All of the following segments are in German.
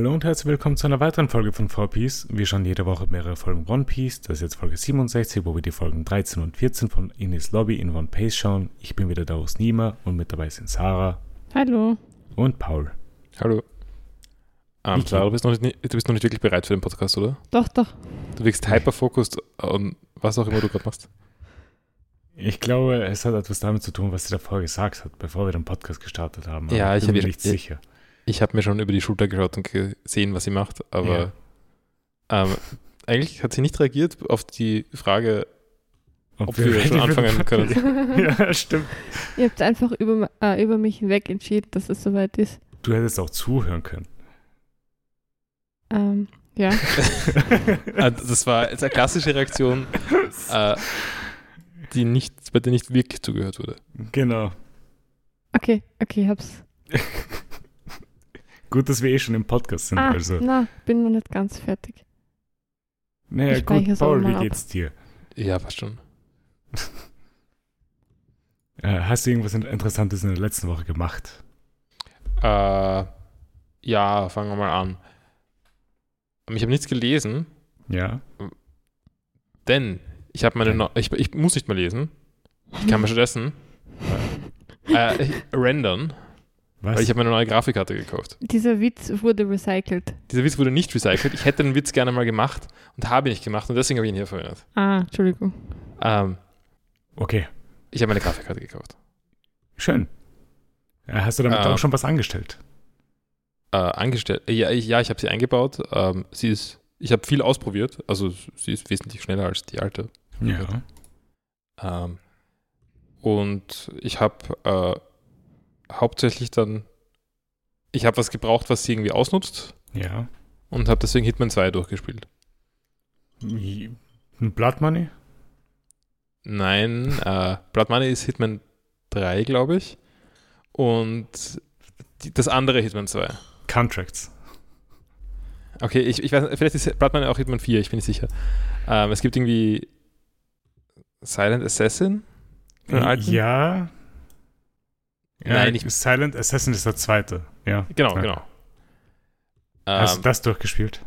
Hallo und herzlich willkommen zu einer weiteren Folge von 4Piece. Wir schauen jede Woche mehrere Folgen One Piece. Das ist jetzt Folge 67, wo wir die Folgen 13 und 14 von Ines Lobby in One Piece schauen. Ich bin wieder da aus Nima und mit dabei sind Sarah Hallo. und Paul. Hallo. Ähm. Sarah, du bist, noch nicht, du bist noch nicht wirklich bereit für den Podcast, oder? Doch, doch. Du wirkst hyperfokust und was auch immer du gerade machst. Ich glaube, es hat etwas damit zu tun, was sie davor gesagt hat, bevor wir den Podcast gestartet haben. Aber Ja, ich bin mir nicht ja. Ich habe mir schon über die Schulter geschaut und gesehen, was sie macht, aber ähm, eigentlich hat sie nicht reagiert auf die Frage, ob wir, ready schon anfangen können. ja, stimmt. Ihr habt einfach über, äh, über mich hinweg entschieden, dass es soweit ist. Du hättest auch zuhören können. Ähm, ja. Äh, das war jetzt eine klassische Reaktion, äh, die nicht, bei der nicht wirklich zugehört wurde. genau. Okay, okay, hab's. Gut, dass wir eh schon im Podcast sind. Ah, also. na, bin noch nicht ganz fertig. Naja, ich gut, Paul, wie ab. geht's dir? Ja, passt schon. Äh, hast du irgendwas Interessantes in der letzten Woche gemacht? Äh, ja, fangen wir mal an. Ich habe nichts gelesen, Ja. Denn ich habe meine. Neu- ich, ich muss nicht mehr lesen. Ich kann mir stattdessen äh, ich- rendern, Was? weil ich habe mir eine neue Grafikkarte gekauft. Dieser Witz wurde recycelt. Dieser Witz wurde nicht recycelt. Ich hätte den Witz gerne mal gemacht und habe ihn nicht gemacht und deswegen habe ich ihn hier verwendet. Ah, Entschuldigung. Ähm, okay, ich habe mir eine Grafikkarte gekauft. schön. Hast du damit Ah. auch schon was angestellt? Äh, angestellt. Ja, ich, ja, ich habe sie eingebaut. Ähm, sie ist, ich habe viel ausprobiert. Also sie ist wesentlich schneller als die alte. Ja. Ähm, und ich habe äh, hauptsächlich dann, ich habe was gebraucht, was sie irgendwie ausnutzt. Ja. und habe deswegen Hitman 2 durchgespielt. Blood Money? Nein, äh, Blood Money ist Hitman 3, glaube ich. Und die, das andere Hitman 2. Contracts. Okay, ich, ich weiß, vielleicht ist Blood Money auch Hitman 4, ich bin nicht sicher. Ähm, es gibt irgendwie Silent Assassin? alten? Ja. Ja. Nein, ich- Silent Assassin ist der zweite. Ja. Genau, Ja. genau. Hast du Ähm, das durchgespielt?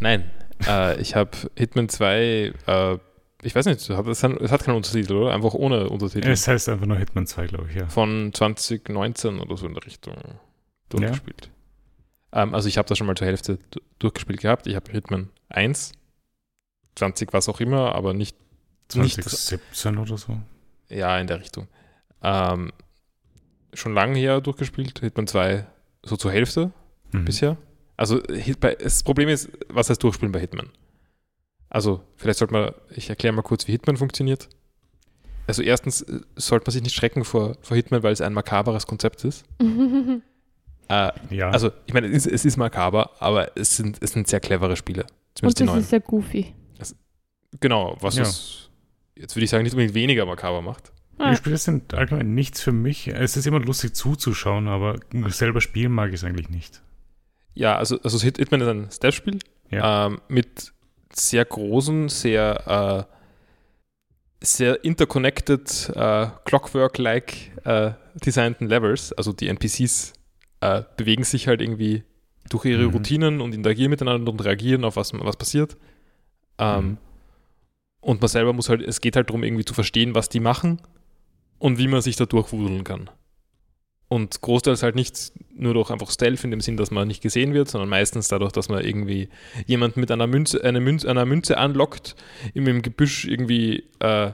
nein, äh, ich habe Hitman 2, äh, ich weiß nicht, es hat, keinen Untertitel, oder? Einfach ohne Untertitel. Es heißt einfach nur Hitman 2, glaube ich, ja. von 2019 oder so in der Richtung durchgespielt. Ähm, also ich habe das schon mal zur Hälfte du- durchgespielt gehabt. Ich habe Hitman 1, 20 was auch immer, aber nicht, nicht 2017 oder so. ja in der Richtung. Ähm, schon lange her durchgespielt. Hitman 2 so zur Hälfte Mhm. bisher. Also das Problem ist, was heißt durchspielen bei Hitman? Also vielleicht sollte man, ich erkläre mal kurz, wie Hitman funktioniert. Also erstens äh, sollte man sich nicht schrecken vor, vor Hitman, weil es ein makaberes Konzept ist. Äh, Ja. also, ich meine, es ist, es ist makaber, aber es sind, es sind sehr clevere Spiele. Und Zumindest die das neuen. ist sehr goofy. Genau, was Ja. es, jetzt würde ich sagen, nicht unbedingt weniger makaber macht. Ah, Die Spiele sind allgemein nichts für mich. Es ist immer lustig zuzuschauen, aber selber spielen mag ich es eigentlich nicht. Ja, also, also Hit- Hitman ist ein Stealth-Spiel Ja. ähm, mit sehr großen, sehr, äh, sehr interconnected, äh, Clockwork-like äh, designten Levels. Also die NPCs äh, bewegen sich halt irgendwie durch ihre Mhm. Routinen und interagieren miteinander und reagieren auf was, was passiert. Ähm, Mhm. Und man selber muss halt, es geht halt darum, irgendwie zu verstehen, was die machen und wie man sich da durchwudeln kann. Und großteils halt nicht nur durch einfach Stealth in dem Sinn, dass man nicht gesehen wird, sondern meistens dadurch, dass man irgendwie jemanden mit einer Münze, eine Münze, einer Münze anlockt, ihm im Gebüsch irgendwie äh,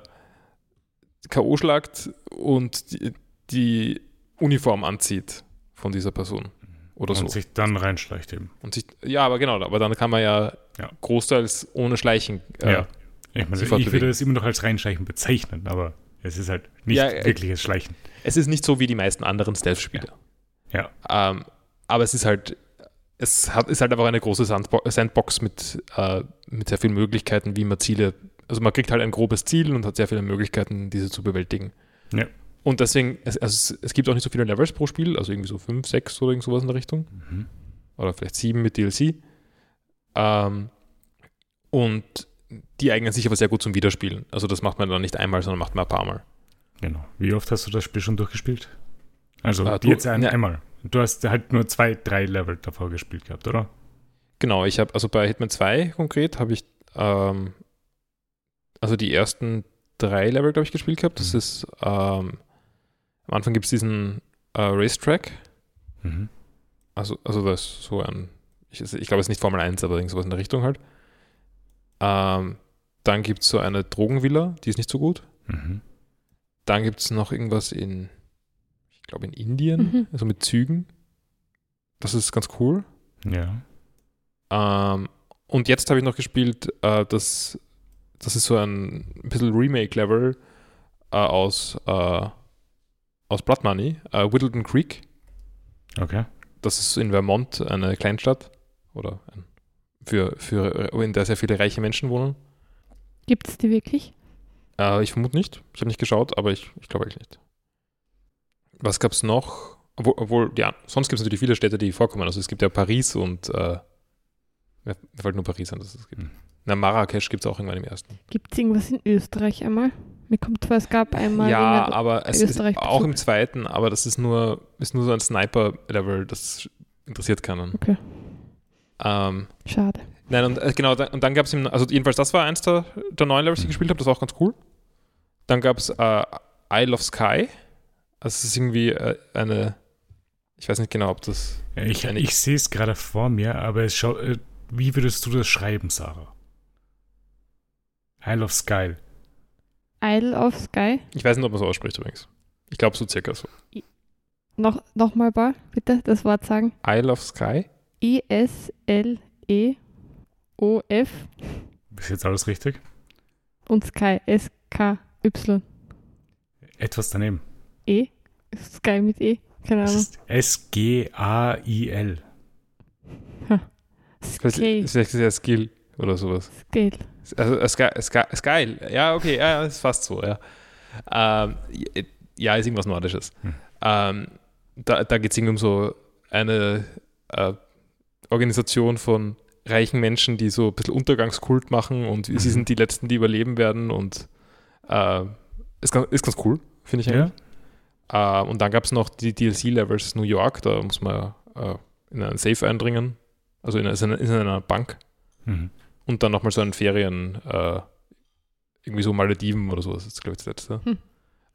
K.O. schlagt und die, die Uniform anzieht von dieser Person. Oder und so. sich dann reinschleicht eben. Und sich, ja, aber genau, aber dann kann man ja, Ja. großteils ohne Schleichen. äh, ja. Ich, meine, ich würde es immer noch als Reinschleichen bezeichnen, aber es ist halt nicht Ja, äh, wirkliches Schleichen. Es ist nicht so wie die meisten anderen Stealth-Spiele. Ja. Ähm, aber es ist halt, es hat, ist halt einfach eine große Sandbo Sandbox mit, äh, mit sehr vielen Möglichkeiten, wie man Ziele, also man kriegt halt ein grobes Ziel und hat sehr viele Möglichkeiten, diese zu bewältigen. Ja. Und deswegen, es, also es, es gibt auch nicht so viele Levels pro Spiel, also irgendwie so fünf, sechs oder irgend sowas in der Richtung. Mhm. Oder vielleicht sieben mit DLC. Ähm, und die eignen sich aber sehr gut zum Wiederspielen. Also das macht man dann nicht einmal, sondern macht man ein paar Mal. Genau. Wie oft hast du das Spiel schon durchgespielt? Also Ah, du- jetzt ein, ja. einmal. Du hast halt nur zwei, drei Level davor gespielt gehabt, oder? Genau, ich habe, also bei Hitman 2 konkret habe ich, ähm, also die ersten drei Level, glaube ich, gespielt gehabt. Das Mhm. ist, ähm, am Anfang gibt es diesen äh, Racetrack. Mhm. Also, also das ist so ein, ich, ich glaube, es ist nicht Formel 1, aber irgend sowas in der Richtung halt. Ähm, dann gibt es so eine Drogenvilla, die ist nicht so gut. Mhm. Dann gibt es noch irgendwas in, ich glaube, in Indien, Mhm. also mit Zügen. Das ist ganz cool. Ja. Ähm, und jetzt habe ich noch gespielt, äh, das, das ist so ein, bisschen Remake-Level äh, aus, äh, aus Blood Money, äh, Whittleton Creek. Okay. Das ist in Vermont eine Kleinstadt oder ein, für, für, in der sehr viele reiche Menschen wohnen. Gibt es die wirklich? Äh, ich vermute nicht. Ich habe nicht geschaut, aber ich, ich glaube eigentlich nicht. Was gab es noch? Obwohl, obwohl, ja, sonst gibt es natürlich viele Städte, die vorkommen. Also es gibt ja Paris und äh, mir fällt nur Paris an, dass es gibt. Hm. Na, Marrakesch gibt es auch irgendwann im ersten. Gibt es irgendwas in Österreich einmal? Mir kommt vor, es gab einmal. ja, aber es ist auch im zweiten, aber das ist nur, ist nur so ein Sniper-Level, das interessiert keinen. Okay. Ähm, Schade. Nein, und äh, genau, da, und dann gab es, also jedenfalls das war eins der, der neuen Levels, die ich gespielt habe, das war auch ganz cool. Dann gab es äh, Isle of Sky. Also es ist irgendwie äh, eine, ich weiß nicht genau, ob das, Ich, ich sehe es gerade vor mir, aber es schau, äh, wie würdest du das schreiben, Sarah? Isle of Sky. Isle of Sky. ich weiß nicht, ob man so ausspricht übrigens. Ich glaube so circa so. Noch, noch mal, Paul, bitte das Wort sagen. Isle of Sky? I-S-L-E-O-F Ist jetzt alles richtig? und Sky. S-K-Y. Etwas daneben. E? Sky mit E? Keine Es Ahnung. ist S-G-A-I-L. Vielleicht ist ja Skill oder sowas. Scale. Also äh, Sky, Sky, Sky. Ja, okay, ja, ist fast so, ja. Ähm, ja, ist irgendwas Nordisches. Hm. Ähm, da da geht es irgendwie um so eine äh, Organisation von reichen Menschen, die so ein bisschen Untergangskult machen und Mhm. sie sind die Letzten, die überleben werden und äh, ist, ganz, ist ganz cool, finde ich Ja. eigentlich. Äh, und dann gab es noch die DLC-Levels New York, da muss man äh, in einen Safe eindringen, also in, in, in einer Bank Mhm. und dann nochmal so ein Ferien, äh, irgendwie so Malediven oder sowas, ist glaube ich das letzte, Hm.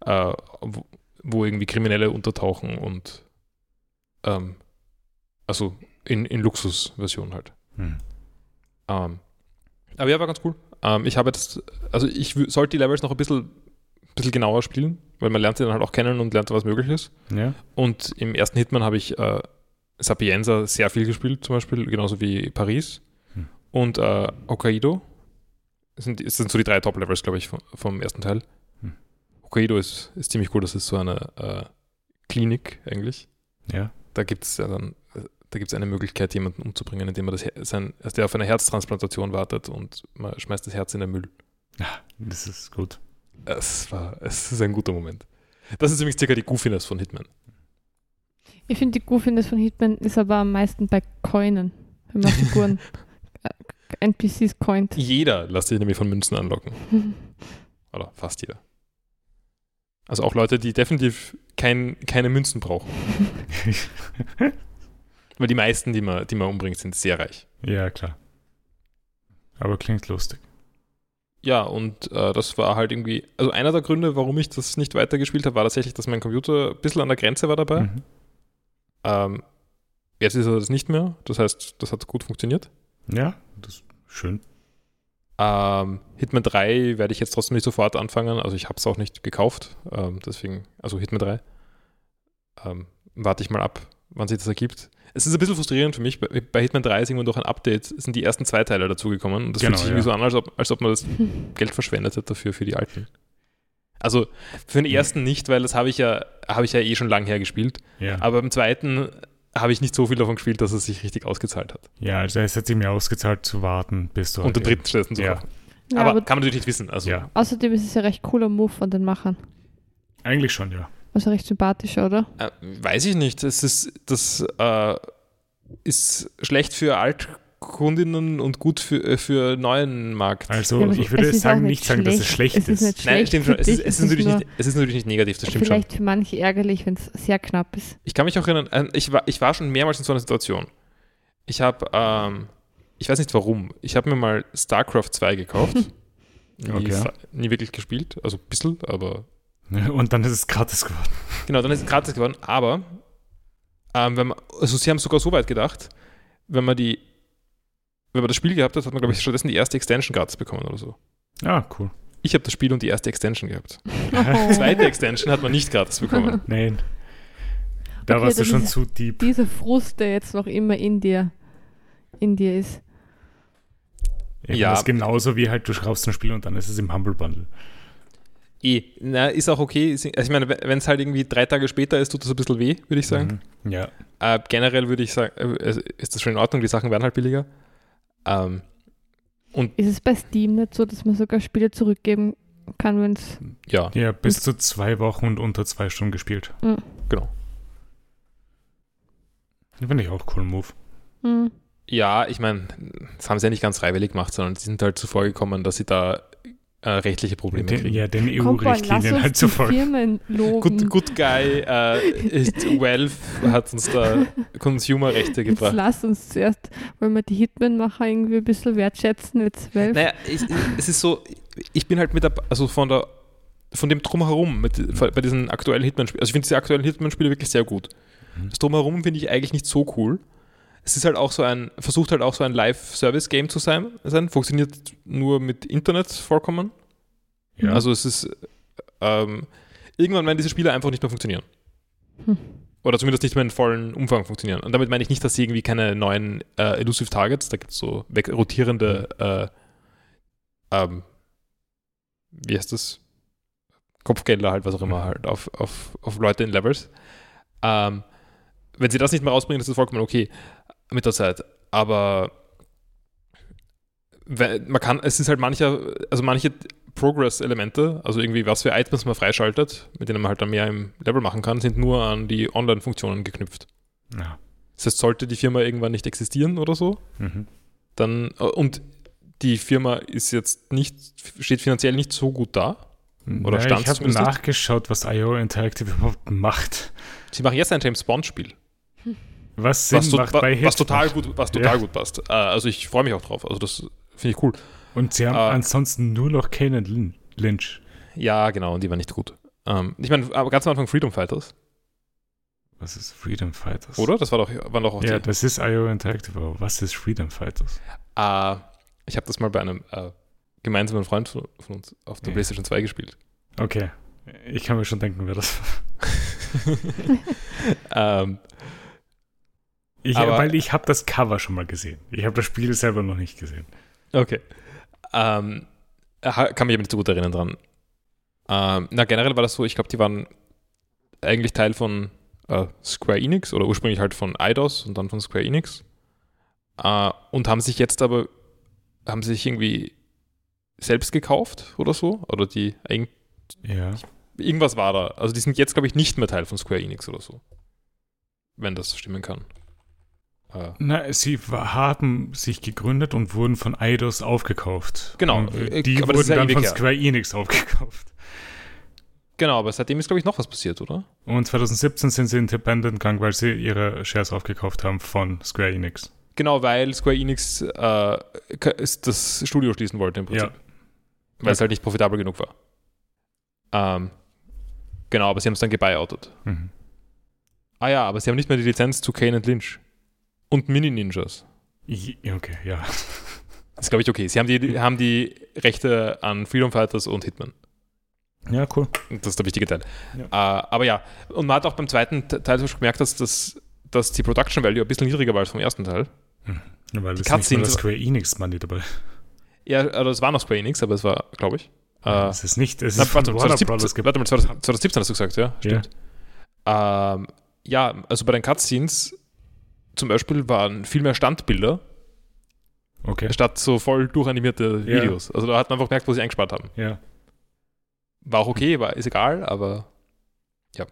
äh, wo, wo irgendwie Kriminelle untertauchen und ähm, also in, in Luxusversion halt. Mhm. Ähm, aber ja, war ganz cool. Ähm, ich habe jetzt, also ich sollte die Levels noch ein bisschen, bisschen genauer spielen, weil man lernt sie dann halt auch kennen und lernt, was möglich ist. Ja. Und im ersten Hitman habe ich äh, Sapienza sehr viel gespielt, zum Beispiel, genauso wie Paris. Hm. Und äh, Hokkaido. Das sind, das sind so die drei Top-Levels, glaube ich, vom, vom ersten Teil. Hm. Hokkaido ist, ist ziemlich cool, das ist so eine äh, Klinik eigentlich. Ja. Da gibt es ja dann, äh, da gibt es eine Möglichkeit, jemanden umzubringen, indem man das sein, also der auf eine Herztransplantation wartet und man schmeißt das Herz in den Müll. Das ist gut. Es war, es ist ein guter Moment. Das ist übrigens circa die Goofiness von Hitman. Ich finde, die Goofiness von Hitman ist aber am meisten bei Coinen. Wenn man Figuren, NPCs coint. Jeder lässt sich nämlich von Münzen anlocken. Oder fast jeder. Also auch Leute, die definitiv kein, keine Münzen brauchen. Weil die meisten, die man, die man umbringt, sind sehr reich. ja, klar. Aber klingt lustig. Ja, und äh, das war halt irgendwie, also einer der Gründe, warum ich das nicht weitergespielt habe, war tatsächlich, dass mein Computer ein bisschen an der Grenze war dabei. Mhm. Ähm, jetzt ist er das nicht mehr. Das heißt, das hat gut funktioniert. Ja, das ist schön. Ähm, Hitman 3 werde ich jetzt trotzdem nicht sofort anfangen. Also ich habe es auch nicht gekauft. Ähm, deswegen, also Hitman 3. Ähm, warte ich mal ab, wann sich das ergibt. Es ist ein bisschen frustrierend für mich. Bei, bei Hitman 3 ist irgendwann durch ein Update sind die ersten zwei Teile dazugekommen. Und das Genau, fühlt sich ja. irgendwie so an, als ob, als ob man das Geld verschwendet hat dafür für die alten. Also für den ersten nicht, weil das habe ich ja, habe ich ja eh schon lang her gespielt. Ja. Aber beim zweiten habe ich nicht so viel davon gespielt, dass es sich richtig ausgezahlt hat. ja, also es hat sich mir ausgezahlt zu warten, bis du Und den halt dritten stattdessen zu Ja. Ja, aber, aber kann man natürlich nicht wissen. Also Ja, außerdem ist es ja recht cooler Move von den Machern. eigentlich schon, ja. Also recht sympathisch, oder? Äh, weiß ich nicht. Es ist, das äh, ist schlecht für Alt Kundinnen und gut für, äh, für neuen Markt. Also Ja, ich würde sagen, nicht sagen, dass es schlecht Es ist Nein, schlecht stimmt schon. Es ist, dich, es, ist natürlich nicht, es ist natürlich nicht negativ, das stimmt schon. vielleicht für manche ärgerlich, wenn es sehr knapp ist. Ich kann mich auch erinnern, äh, ich war, ich war schon mehrmals in so einer Situation. Ich habe, ähm, ich weiß nicht warum, ich habe mir mal StarCraft 2 gekauft. nie, Okay. nie wirklich gespielt, also ein bisschen, aber Und dann ist es gratis geworden. Genau, dann ist es gratis geworden. Aber ähm, wenn man, also sie haben sogar so weit gedacht, wenn man die, wenn man das Spiel gehabt hat, hat man, glaube ich, stattdessen die erste Extension gratis bekommen oder so. Ah, cool. Ich habe das Spiel und die erste Extension gehabt. Die zweite Extension hat man nicht gratis bekommen. Nein. Da Okay, warst du schon ist- zu deep. Dieser Frust, der jetzt noch immer in dir, in dir ist. Ja, Ja. Das ist genauso wie halt, du schraubst ein Spiel und dann ist es im Humble Bundle. Eh, na, ist auch okay. Also ich meine, wenn es halt irgendwie drei Tage später ist, tut das ein bisschen weh, würde ich sagen. Mhm. Ja. Äh, generell würde ich sagen, äh, ist das schon in Ordnung, die Sachen werden halt billiger. Ähm, Ist es bei Steam nicht so, dass man sogar Spiele zurückgeben kann, wenn es. ja, Ja, bis zu zwei Wochen und unter zwei Stunden gespielt. genau. Finde ich auch cool, Move. Hm. Ja, ich meine, das haben sie ja nicht ganz freiwillig gemacht, sondern sie sind halt zuvor gekommen, dass sie da äh, rechtliche Probleme Den, kriegen. ja, den EU-Richtlinien halt folgen. Firmen loben. Good, good Guy äh, ist Valve hat uns da Consumerrechte Jetzt gebracht. lass uns zuerst, wollen wir die Hitman-Macher irgendwie ein bisschen wertschätzen, jetzt Valve. Naja, ich, es ist so, ich bin halt mit der, also von der, von dem Drumherum, mit, bei diesen aktuellen Hitman-Spielen, also ich finde diese aktuellen Hitman-Spiele wirklich sehr gut. Mhm. Das Drumherum finde ich eigentlich nicht so cool. Es ist halt auch so ein, versucht halt auch so ein Live-Service-Game zu sein, sein, funktioniert nur mit Internet vollkommen. Ja. Also es ist, ähm, irgendwann werden diese Spiele einfach nicht mehr funktionieren. Hm. Oder zumindest nicht mehr in vollen Umfang funktionieren. Und damit meine ich nicht, dass sie irgendwie keine neuen äh, Elusive Targets, da gibt es so weg, rotierende, äh, ähm, wie heißt das? Kopfgelder halt, was auch immer, halt auf, auf, auf Leute in Levels. Ähm, wenn sie das nicht mehr rausbringen, ist das vollkommen okay mit der Zeit. Aber man kann, es ist halt mancher, also manche Progress-Elemente, also irgendwie was für Items man freischaltet, mit denen man halt dann mehr im Level machen kann, sind nur an die Online-Funktionen geknüpft. ja. Das heißt, sollte die Firma irgendwann nicht existieren oder so, Mhm. dann, und die Firma ist jetzt nicht, steht finanziell nicht so gut da. Oder ja, stand's ich habe nachgeschaut, was IO Interactive überhaupt macht. Sie machen jetzt ein James Bond-Spiel, Was Sinn was, macht bei was total gut, was total Ja. gut passt. Äh, also ich freue mich auch drauf. Also das finde ich cool. Und sie haben Ah. ansonsten nur noch Kane und Lynch. Ja, genau, und die waren nicht gut. Ähm, ich meine, aber ganz am Anfang Freedom Fighters, Was ist Freedom Fighters? oder? Das war doch, waren doch auch Ja, die. das ist IO Interactive, aber was ist Freedom Fighters? Äh, ich habe das mal bei einem äh, gemeinsamen Freund von, von uns auf der Ja. PlayStation 2 gespielt. Okay. Ich kann mir schon denken, wer das war. ähm, Ich, Aber- weil ich habe das Cover schon mal gesehen. Ich habe das Spiel selber noch nicht gesehen. okay. Ähm, kann mich aber nicht so gut erinnern dran. Ähm, na, generell war das so, ich glaube, die waren eigentlich Teil von äh, Square Enix oder ursprünglich halt von Eidos und dann von Square Enix. Äh, und haben sich jetzt aber, haben sich irgendwie selbst gekauft oder so. Oder die, irgend- Ja. irgendwas war da. Also die sind jetzt, glaube ich, nicht mehr Teil von Square Enix oder so. Wenn das stimmen kann. Äh, Na, sie haben sich gegründet und wurden von Eidos aufgekauft. Genau, Und äh, die wurden ja dann von her. Square Enix aufgekauft. genau, aber seitdem ist, glaube ich, noch was passiert, oder? Und 2017 sind sie independent gegangen, weil sie ihre Shares aufgekauft haben von Square Enix. Genau, weil Square Enix äh, das Studio schließen wollte im Prinzip. Ja. Weil es halt nicht profitabel genug war. Ähm, genau, aber sie haben es dann gebuyoutet. Mhm. Ah ja, aber sie haben nicht mehr die Lizenz zu Kane and Lynch. Und Mini-Ninjas. Okay, ja. Das ist, glaube ich, okay. Sie haben die, haben die Rechte an Freedom Fighters und Hitman. Ja, cool. Das ist der wichtige Teil. Äh, aber ja, und man hat auch beim zweiten Te- Teil Beispiel gemerkt, dass, das, dass die Production Value ein bisschen niedriger war als vom ersten Teil. Ja, weil es nicht mal das Square Enix Money dabei. Ja, also es war noch Square Enix, aber es war, glaube ich. Äh, es ist nicht, es Na, ist warte, Warner 2017, Brothers warte mal, 2017 hast du gesagt, ja? Stimmt. Ähm, ja, also bei den Cutscenes zum Beispiel waren viel mehr Standbilder Okay, statt so voll durchanimierte Ja. Videos. Also da hat man einfach gemerkt, wo sie eingespart haben. ja. War auch okay, war, ist egal, aber ja.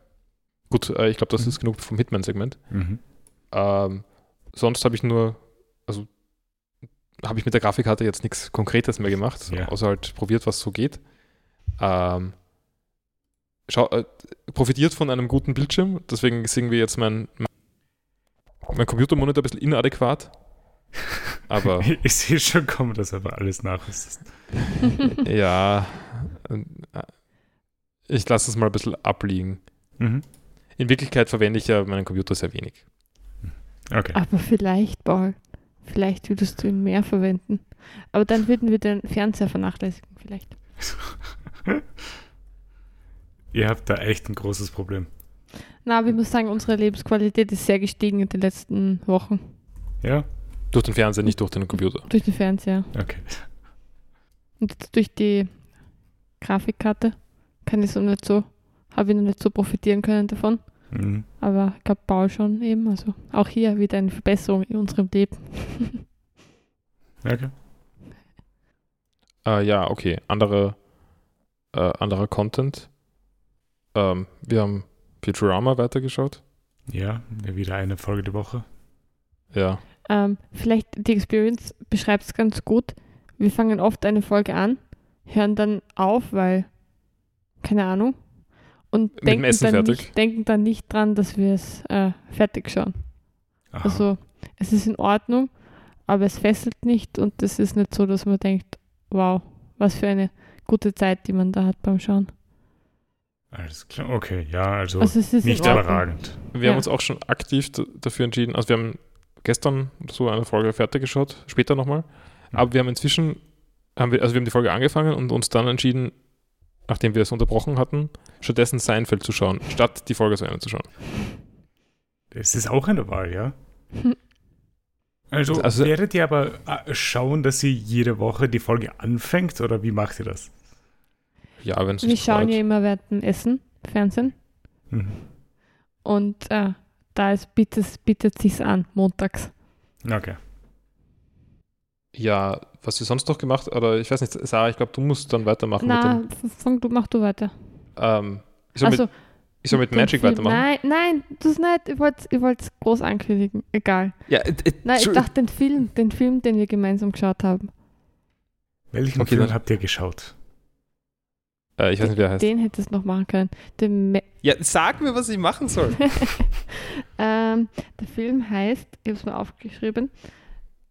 Gut, äh, ich glaube, das Mhm. ist genug vom Hitman-Segment. Mhm. Ähm, sonst habe ich nur, also habe ich mit der Grafikkarte jetzt nichts Konkretes mehr gemacht, Ja. außer halt probiert, was so geht. Ähm, schau, äh, profitiert von einem guten Bildschirm, deswegen ist irgendwie jetzt mein, mein Computermonitor ein bisschen inadäquat. Aber ich sehe schon kommen, dass aber alles nachrüstest. ja, äh, ich lasse es mal ein bisschen abliegen. Mhm. In Wirklichkeit verwende ich ja meinen Computer sehr wenig. Okay. Aber vielleicht, Paul, vielleicht würdest du ihn mehr verwenden. Aber dann würden wir den Fernseher vernachlässigen, vielleicht. Ihr habt da echt ein großes Problem. Na, aber ich muss sagen, unsere Lebensqualität ist sehr gestiegen in den letzten Wochen. Ja? Durch den Fernseher, nicht durch den Computer. Durch den Fernseher. Okay. Und jetzt durch die Grafikkarte kann ich so nicht so, habe ich noch nicht so profitieren können davon. Mhm. Aber ich glaube, Paul schon eben. Also auch hier wieder eine Verbesserung in unserem Leben. Okay. Äh, ja, okay. Andere, äh, anderer Content. Ähm, wir haben Futurama weitergeschaut. Ja, wieder eine Folge die Woche. Ja. Ähm, vielleicht die Experience beschreibt es ganz gut. Wir fangen oft eine Folge an, hören dann auf, weil, keine Ahnung, und Mit dem denken Essen dann, fertig. nicht, denken dann nicht dran, dass wir es äh, fertig schauen. Aha. Also es ist in Ordnung, aber es fesselt nicht und es ist nicht so, dass man denkt, wow, was für eine gute Zeit, die man da hat beim Schauen. Alles klar. Okay, ja, also, Also es ist nicht überragend. Wir Ja. haben uns auch schon aktiv dafür entschieden. Also wir haben gestern so eine Folge fertig geschaut, später nochmal. Mhm. Aber wir haben inzwischen, haben wir, also wir haben die Folge angefangen und uns dann entschieden, nachdem wir es unterbrochen hatten, stattdessen Seinfeld zu schauen, statt die Folge zu Ende zu schauen. Das ist auch eine Wahl, ja? Also, Also- werdet ihr aber äh, schauen, dass ihr jede Woche die Folge anfängt oder wie macht ihr das? Ja, wenn es Wir schauen ja immer während dem Essen, Fernsehen. Mhm. Und äh, da ist, bietet, bietet sich's an, montags. Okay. Ja, was wir sonst noch gemacht, oder ich weiß nicht, Sarah, ich glaube, du musst dann weitermachen Na, fang du, mach du weiter. Ähm, ich soll Also, mit, ich soll mit Magic Film- weitermachen. Nein, nein, das nicht. Ich wollte ich wollt's groß ankündigen. Egal. Ja, äh, äh, Nein, ich dachte den Film, den Film, den wir gemeinsam geschaut haben. Welchen Okay, Film dann- habt ihr geschaut? Äh, ich weiß nicht, wie er heißt. Den hättest du noch machen können. Ja, sag mir, was ich machen soll. ähm, der Film heißt, ich habe es mir aufgeschrieben,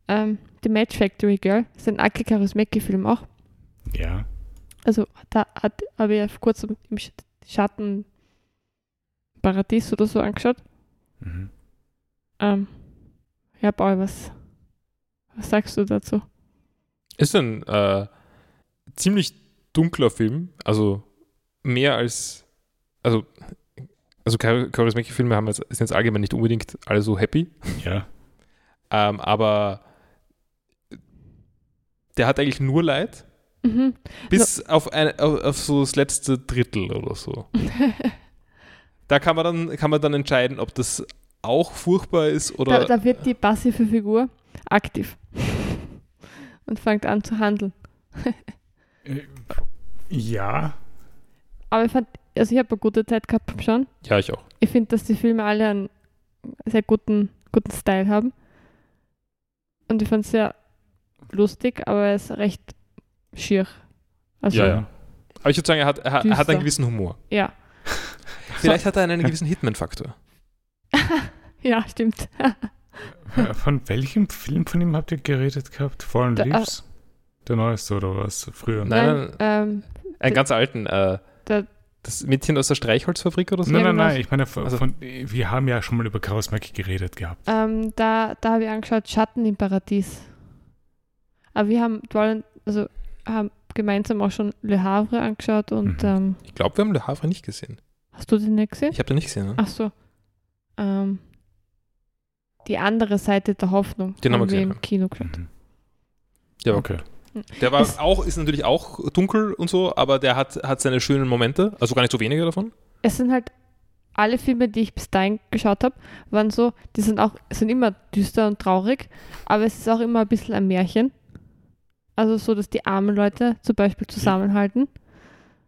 ähm, The Match Factory Girl. Das ist ein Aki Kaurismäki-Film auch. Ja. Also da habe ich vor kurzem im Sch- Schatten Paradies oder so angeschaut. Mhm. Ähm, ja, Paul, was, was sagst du dazu? Ist ein äh, ziemlich dunkler Film, also mehr als, also, also Charismatic-Filme haben jetzt, sind jetzt allgemein nicht unbedingt alle so happy, Ja. ähm, aber der hat eigentlich nur Leid, Mhm. bis auf, ein, auf, auf so das letzte Drittel oder so. Da kann man dann, kann man dann entscheiden, ob das auch furchtbar ist oder. Da, da wird die passive Figur aktiv und fängt an zu handeln. Äh, Ja. Aber ich fand, also ich habe eine gute Zeit gehabt beim Schauen. ja, ich auch. Ich finde, dass die Filme alle einen sehr guten, guten Style haben. Und ich fand es sehr lustig, aber er ist recht schier. Also, Ja, ja. Aber ich würde sagen, er hat, er, hat- er hat einen gewissen Humor. ja. Vielleicht hat er einen gewissen Hitman-Faktor. Ja, stimmt. Äh, Von welchem Film von ihm habt ihr geredet gehabt? Fallen Da- Leaves? Der neueste oder was? Früher? Nein, nein, ähm, Einen ganz alten. Äh, Der- das Mädchen aus der Streichholzfabrik oder so? Nein, nein, nein, ich meine, von, Also- von, wir haben ja schon mal über Chaosmaki geredet gehabt. ähm, da da habe ich angeschaut, Schatten im Paradies. Aber wir haben, wollen, also haben gemeinsam auch schon Le Havre angeschaut und Mhm. ähm, Ich glaube, wir haben Le Havre nicht gesehen. hast du den nicht gesehen? Ich habe den nicht gesehen. Ne? Ach so. Ähm, die andere Seite der Hoffnung Den haben wir haben wir gesehen, im Kino geschaut. Mhm. Ja, Okay. Der war Es- auch, ist natürlich auch dunkel und so, aber der hat, hat seine schönen Momente, also gar nicht so wenige davon. Es sind halt alle Filme, die ich bis dahin geschaut habe, waren so, die sind auch, sind immer düster und traurig, aber es ist auch immer ein bisschen ein Märchen. Also so, dass die armen Leute zum Beispiel zusammenhalten.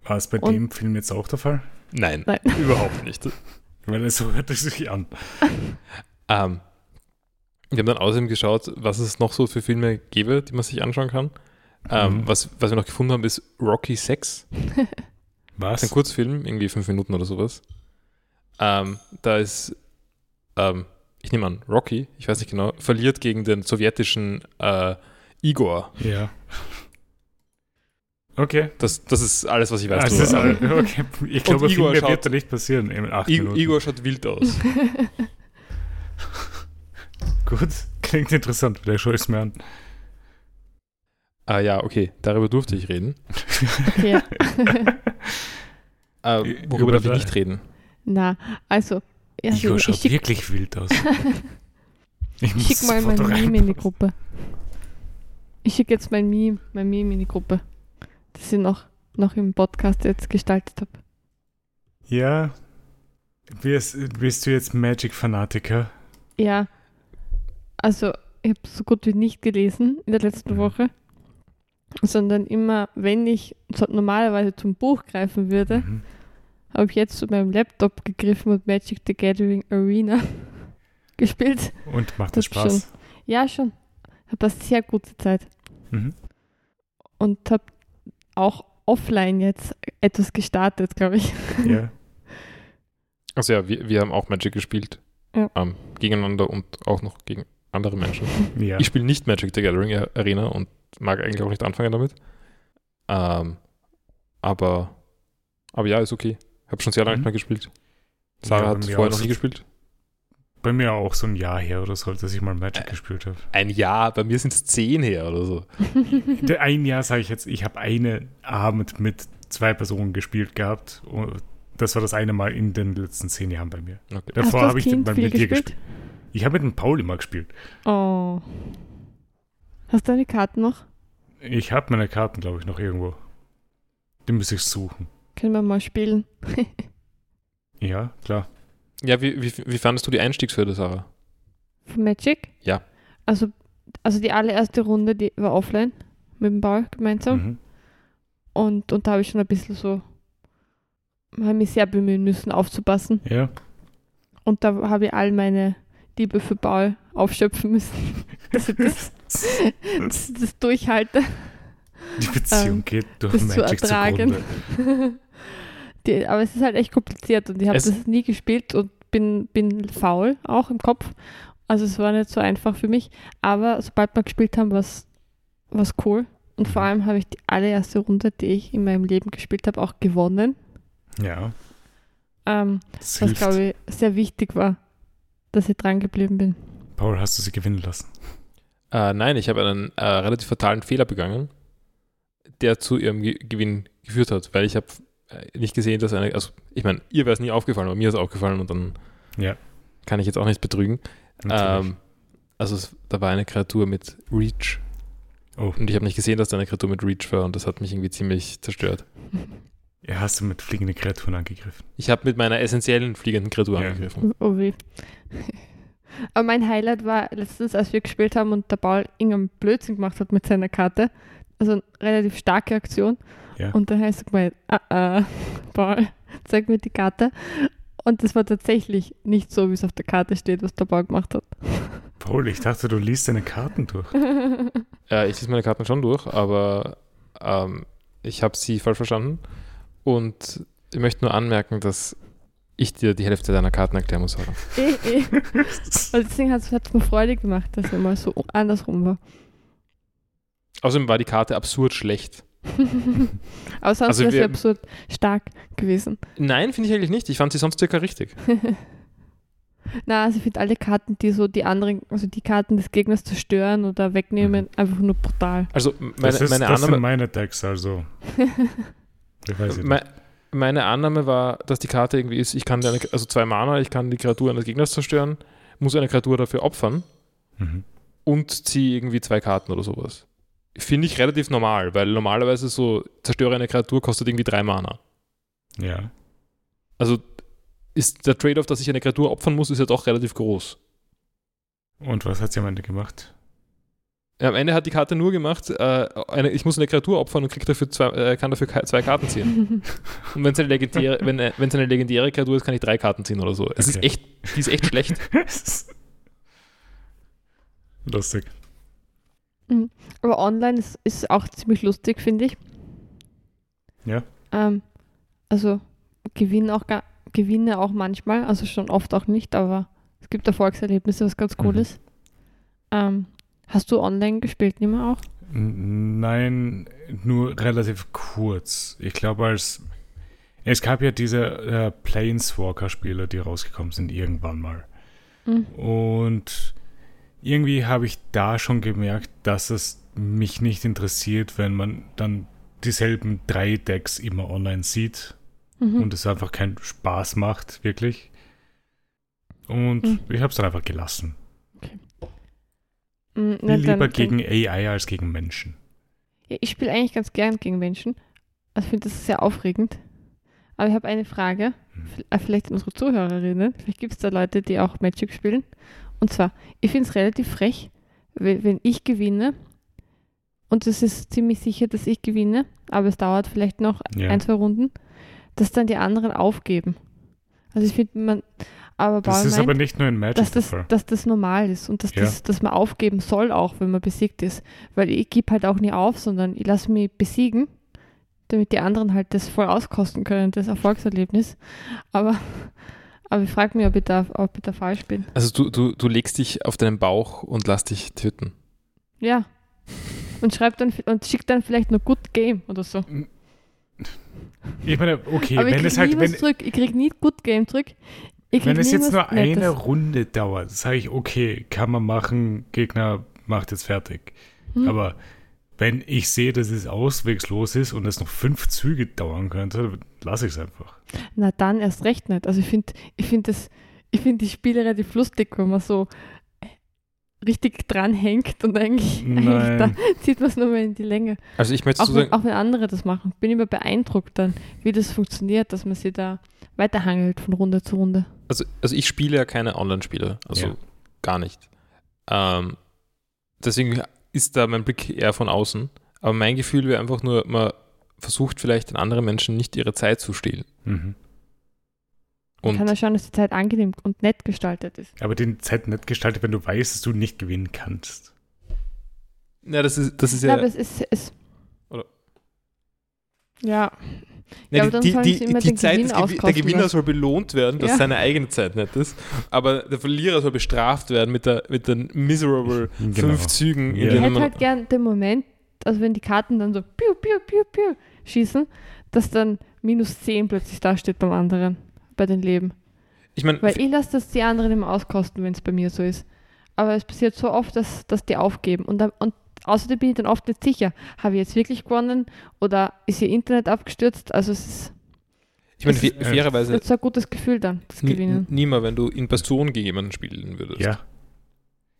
War es bei Und- dem Film jetzt auch der Fall? Nein, Nein. überhaupt nicht. Weil so hört es sich an. Ähm, Wir haben dann außerdem geschaut, was es noch so für Filme gäbe, die man sich anschauen kann. Ähm, Mhm. was, was wir noch gefunden haben, ist Rocky 6. Das ist Was? ein Kurzfilm, irgendwie fünf Minuten oder sowas. Ähm, da ist, ähm, ich nehme an, Rocky, ich weiß nicht genau, verliert gegen den sowjetischen äh, Igor. Ja. Okay. Das, das ist alles, was ich weiß. Ah, das drüber. ist, all- okay. Ich glaube, Und viel Igor mehr schaut- wird da nicht passieren in acht I Minuten. Igor schaut wild aus. Gut, klingt interessant. Vielleicht schaue ich es mir an. Ah ja, okay, darüber durfte ich reden. Okay. Äh, Über worüber darf ich nicht reden? Na, also, ja, Igor ich schaut schick, wirklich wild aus. Ich muss schick mal mein Meme in die. Gruppe. Ich schicke jetzt mein Meme, mein Meme in die Gruppe, das ich noch, noch im Podcast jetzt gestaltet habe. Ja. Bist, bist du jetzt Magic-Fanatiker? Ja, also ich habe so gut wie nicht gelesen in der letzten Mhm. Woche, sondern immer, wenn ich so normalerweise zum Buch greifen würde, Mhm. habe ich jetzt zu meinem Laptop gegriffen und Magic the Gathering Arena gespielt. Und macht das Das Spaß? Ja, schon. Habe da sehr gute Zeit Mhm. und habe auch offline jetzt etwas gestartet, glaube ich. Ja. Also ja, wir, wir haben auch Magic gespielt. Ja. Ähm, gegeneinander und auch noch gegen andere Menschen. ja. Ich spiele nicht Magic the Gathering Arena und mag eigentlich auch nicht anfangen damit. Ähm, aber, aber ja, ist okay. Habe schon sehr lange Mhm. nicht mehr gespielt. Sarah Ja, bei hat mir vorher auch noch so- nie gespielt. Bei mir auch so ein Jahr her oder so, dass ich mal Magic Äh. gespielt habe. Ein Jahr, bei mir sind es zehn her oder so. Der Ein Jahr sage ich jetzt, ich habe eine Abend mit zwei Personen gespielt gehabt. Und das war das eine Mal in den letzten zehn Jahren bei mir. Okay. Davor habe ich mal mit dir gespielt? gespielt. Ich habe mit dem Paul immer gespielt. Oh. Hast du deine Karten noch? Ich habe meine Karten, glaube ich, noch irgendwo. Die muss ich suchen. Können wir mal spielen? Ja, klar. Ja, wie, wie, wie fandest du die Einstiegshürde, Sarah? Von Magic? Ja. Also, also die allererste Runde, die war offline mit dem Ball gemeinsam. Mhm. Und, und da habe ich schon ein bisschen so, habe mich sehr bemühen müssen, aufzupassen. Ja. Und da habe ich all meine Liebe für Ball aufschöpfen müssen, dass ich das, das, das durchhalte. Die Beziehung Ähm, geht durch das zu Magic ertragen. zugrunde. Die, aber es ist halt echt kompliziert und ich habe das nie gespielt und bin, bin faul auch im Kopf. Also es war nicht so einfach für mich. Aber sobald wir gespielt haben, war es cool. Und vor Mhm. allem habe ich die allererste Runde, die ich in meinem Leben gespielt habe, auch gewonnen. Ja, Ähm, was glaube ich sehr wichtig war, dass ich dran geblieben bin. Paul, hast du sie gewinnen lassen? Äh, nein, ich habe einen äh, relativ fatalen Fehler begangen, der zu ihrem Ge Gewinn geführt hat, weil ich habe äh, nicht gesehen, dass eine, also ich meine, ihr wäre es nie aufgefallen, aber mir ist es aufgefallen und dann Ja. kann ich jetzt auch nicht betrügen. Ähm, also es, da war eine Kreatur mit Reach oh, und ich habe nicht gesehen, dass da eine Kreatur mit Reach war und das hat mich irgendwie ziemlich zerstört. ja, hast du mit fliegenden Kreaturen angegriffen? Ich habe mit meiner essentiellen fliegenden Kreatur Ja. angegriffen. Oh weh. Aber mein Highlight war letztens, als wir gespielt haben und der Ball irgendeinen Blödsinn gemacht hat mit seiner Karte. Also eine relativ starke Aktion. Ja. Und dann heißt es gemeint, ah, ah, Ball, zeig mir die Karte. Und das war tatsächlich nicht so, wie es auf der Karte steht, was der Ball gemacht hat. Paul, ich dachte, du liest deine Karten durch. Äh, ich lese meine Karten schon durch, aber ähm, ich habe sie falsch verstanden. Und ich möchte nur anmerken, dass ich dir die Hälfte deiner Karten erklären muss. Sarah. eh, eh. Und deswegen hat es mir Freude gemacht, dass er mal so andersrum war. Außerdem war die Karte absurd schlecht. Aber sonst Also wäre sie absurd stark gewesen. Nein, finde ich eigentlich nicht. Ich fand sie sonst circa richtig. Na, also ich finde alle Karten, die so die anderen, also die Karten des Gegners zerstören oder wegnehmen, einfach nur brutal. Also meine, das ist, meine, das sind Annahme, meine Decks, also. Ich weiß nicht. Me, meine Annahme war, dass die Karte irgendwie ist, ich kann deine, also zwei Mana, ich kann die Kreatur eines Gegners zerstören, muss eine Kreatur dafür opfern Mhm. und ziehe irgendwie zwei Karten oder sowas. Finde ich relativ normal, weil normalerweise so zerstöre eine Kreatur kostet irgendwie drei Mana. Ja. Also ist der Trade-off, dass ich eine Kreatur opfern muss, ist ja doch relativ groß. Und was hat sie am Ende gemacht? Am Ende hat die Karte nur gemacht, äh, eine, ich muss eine Kreatur opfern und krieg dafür zwei, äh, kann dafür zwei Karten ziehen. Und wenn es eine legendäre, wenn äh, wenn es eine legendäre Kreatur ist, kann ich drei Karten ziehen oder so. Es ist Okay. echt, die ist echt schlecht. Lustig. Aber online ist, ist auch ziemlich lustig, finde ich. Ja. Ähm, also gewinne auch, gewinne auch manchmal, also schon oft auch nicht, aber es gibt Erfolgserlebnisse, was ganz cool Mhm. ist. Ähm, hast du online gespielt, nicht mehr auch? Nein, nur relativ kurz. Ich glaube, als es gab ja diese äh, Planeswalker-Spiele, die rausgekommen sind irgendwann mal. Mhm. Und irgendwie habe ich da schon gemerkt, dass es mich nicht interessiert, wenn man dann dieselben drei Decks immer online sieht Mhm. und es einfach keinen Spaß macht, wirklich. Und Mhm. ich habe es dann einfach gelassen. Viel na, dann- lieber dann- gegen AI als gegen Menschen. Ja, ich spiele eigentlich ganz gern gegen Menschen. Also ich finde das sehr aufregend. Aber ich habe eine Frage, Hm. äh, vielleicht an unsere Zuhörerinnen. Vielleicht gibt es da Leute, die auch Magic spielen. Und zwar, ich finde es relativ frech, we- wenn ich gewinne. Und es ist ziemlich sicher, dass ich gewinne, aber es dauert vielleicht noch Ja. ein, zwei Runden, dass dann die anderen aufgeben. Also ich finde, man, aber Das ist meint, aber nicht nur in Magic dass das, dass das normal ist und dass, Ja. das, dass man aufgeben soll, auch wenn man besiegt ist. Weil ich gebe halt auch nie auf, sondern ich lasse mich besiegen, damit die anderen halt das voll auskosten können, das Erfolgserlebnis. Aber, aber ich frage mich, ob ich, da, ob ich da falsch bin. Also du, du, du legst dich auf deinen Bauch und lass dich töten. Ja. Und schreibt dann und schickt dann vielleicht nur Good Game oder so. Ich meine, okay, aber ich wenn krieg es halt, nie wenn, was zurück. Ich krieg nie Good Game zurück. Ich wenn es jetzt nur eine Nettes. Runde dauert, sage ich, okay, kann man machen, Gegner macht jetzt fertig. Hm. Aber wenn ich sehe, dass es auswegslos ist und es noch fünf Züge dauern könnte, lasse ich es einfach. Na dann erst recht nicht. Also ich finde ich find das, ich finde die Spiele relativ lustig, wenn man so richtig dranhängt und eigentlich, eigentlich da zieht man es nur mal in die Länge. Also ich möchte Auch wenn, sagen, auch wenn andere das machen. Bin immer beeindruckt dann, wie das funktioniert, dass man sich da weiterhangelt von Runde zu Runde. also, also ich spiele ja keine Online-Spiele, also Ja. gar nicht. Ähm, deswegen ist da mein Blick eher von außen. Aber mein Gefühl wäre einfach nur, man versucht vielleicht den anderen Menschen nicht ihre Zeit zu stehlen. Mhm. Und Kann ja schauen, dass die Zeit angenehm und nett gestaltet ist. Aber die Zeit nicht gestaltet, wenn du weißt, dass du nicht gewinnen kannst. ja, das ist, das ist Ja, ja. aber es ist. Es, Oder- ja, Ja, aber dann die, die, die den Zeit Gewinn des Gewi der Gewinner lassen. soll belohnt werden, dass Ja. seine eigene Zeit nicht ist. Aber der Verlierer soll bestraft werden mit, der, mit den miserable Genau. fünf Zügen, Ja. ich hätte halt gern den Moment, also wenn die Karten dann so piu, piu, piu, piu schießen, dass dann minus 10 plötzlich dasteht beim anderen, bei den Leben. Ich meine, Weil ich lasse das die anderen immer auskosten, wenn es bei mir so ist. Aber es passiert so oft, dass, dass die aufgeben. Und, und außerdem bin ich dann oft nicht sicher, habe ich jetzt wirklich gewonnen oder ist ihr Internet abgestürzt? Also es ist ich meine es ist- fairerweise, nicht so ein gutes Gefühl dann, das nie, Gewinnen. niemals, wenn du in Person gegen jemanden spielen würdest, Ja.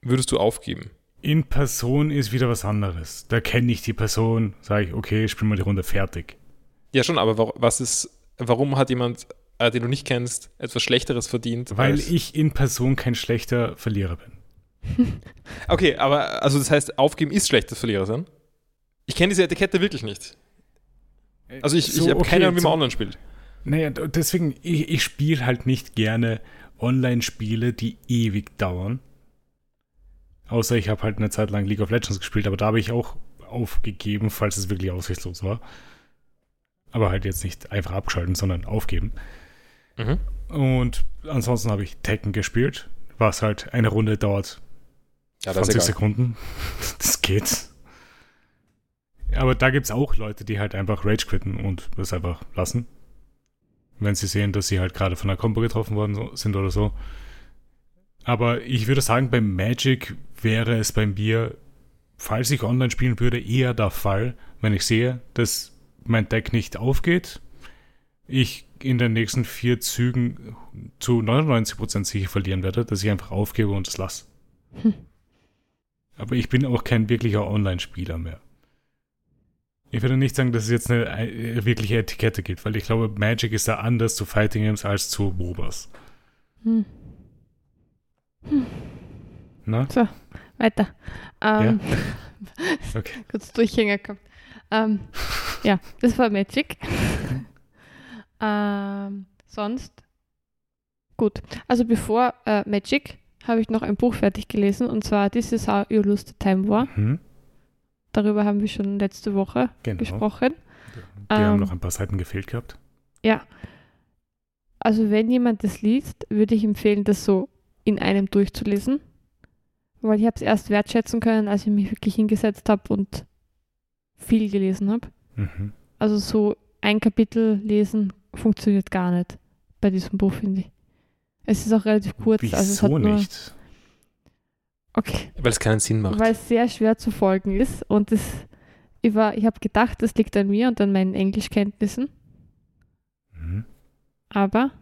würdest du aufgeben. In Person ist wieder was anderes. Da kenne ich die Person, sage ich, okay, spielen wir die Runde fertig. Ja, schon, aber wa- was ist, warum hat jemand, äh, den du nicht kennst, etwas Schlechteres verdient? Weil ich in Person kein schlechter Verlierer bin. Okay, aber also das heißt, aufgeben ist schlechtes Verlierer sein? Ich kenne diese Etikette wirklich nicht. Also ich, So, ich habe okay, keine Ahnung, wie man zum- online spielt. Naja, deswegen, ich, ich spiele halt nicht gerne Online-Spiele, die ewig dauern. Außer ich habe halt eine Zeit lang League of Legends gespielt, aber da habe ich auch aufgegeben, falls es wirklich aussichtslos war. Aber halt jetzt nicht einfach abschalten, sondern aufgeben. Mhm. Und ansonsten habe ich Tekken gespielt, was halt eine Runde dauert Ja, das 20 ist egal. Sekunden. Das geht. Aber da gibt es auch Leute, die halt einfach Rage quitten und das einfach lassen. Wenn sie sehen, dass sie halt gerade von einer Combo getroffen worden sind oder so. Aber ich würde sagen, beim Magic wäre es bei mir, falls ich online spielen würde, eher der Fall, wenn ich sehe, dass mein Deck nicht aufgeht, ich in den nächsten vier Zügen zu 99% sicher verlieren werde, dass ich einfach aufgebe und es lasse. Hm. Aber ich bin auch kein wirklicher Online-Spieler mehr. Ich würde nicht sagen, dass es jetzt eine äh, wirkliche Etikette gibt, weil ich glaube, Magic ist da anders zu Fighting Games als zu MOBAs. Hm. Na? So, weiter. Ähm, Okay. kurz Durchhänger gehabt. Ähm, ja, das war Magic. Ähm, sonst gut. Also bevor äh, Magic habe ich noch ein Buch fertig gelesen und zwar This is How You Lose the Time War. Mhm. Darüber haben wir schon letzte Woche Genau. gesprochen. Die haben Ähm, noch ein paar Seiten gefehlt gehabt. Ja. Also wenn jemand das liest, würde ich empfehlen, das so in einem durchzulesen. Weil ich habe es erst wertschätzen können, als ich mich wirklich hingesetzt habe und viel gelesen habe. Mhm. Also so ein Kapitel lesen funktioniert gar nicht bei diesem Buch, finde ich. Es ist auch relativ kurz. Wieso also es hat nur, nicht? Okay, Weil es keinen Sinn macht. weil es sehr schwer zu folgen ist und das, ich, war- ich habe gedacht, das liegt an mir und an meinen Englischkenntnissen, Mhm. aber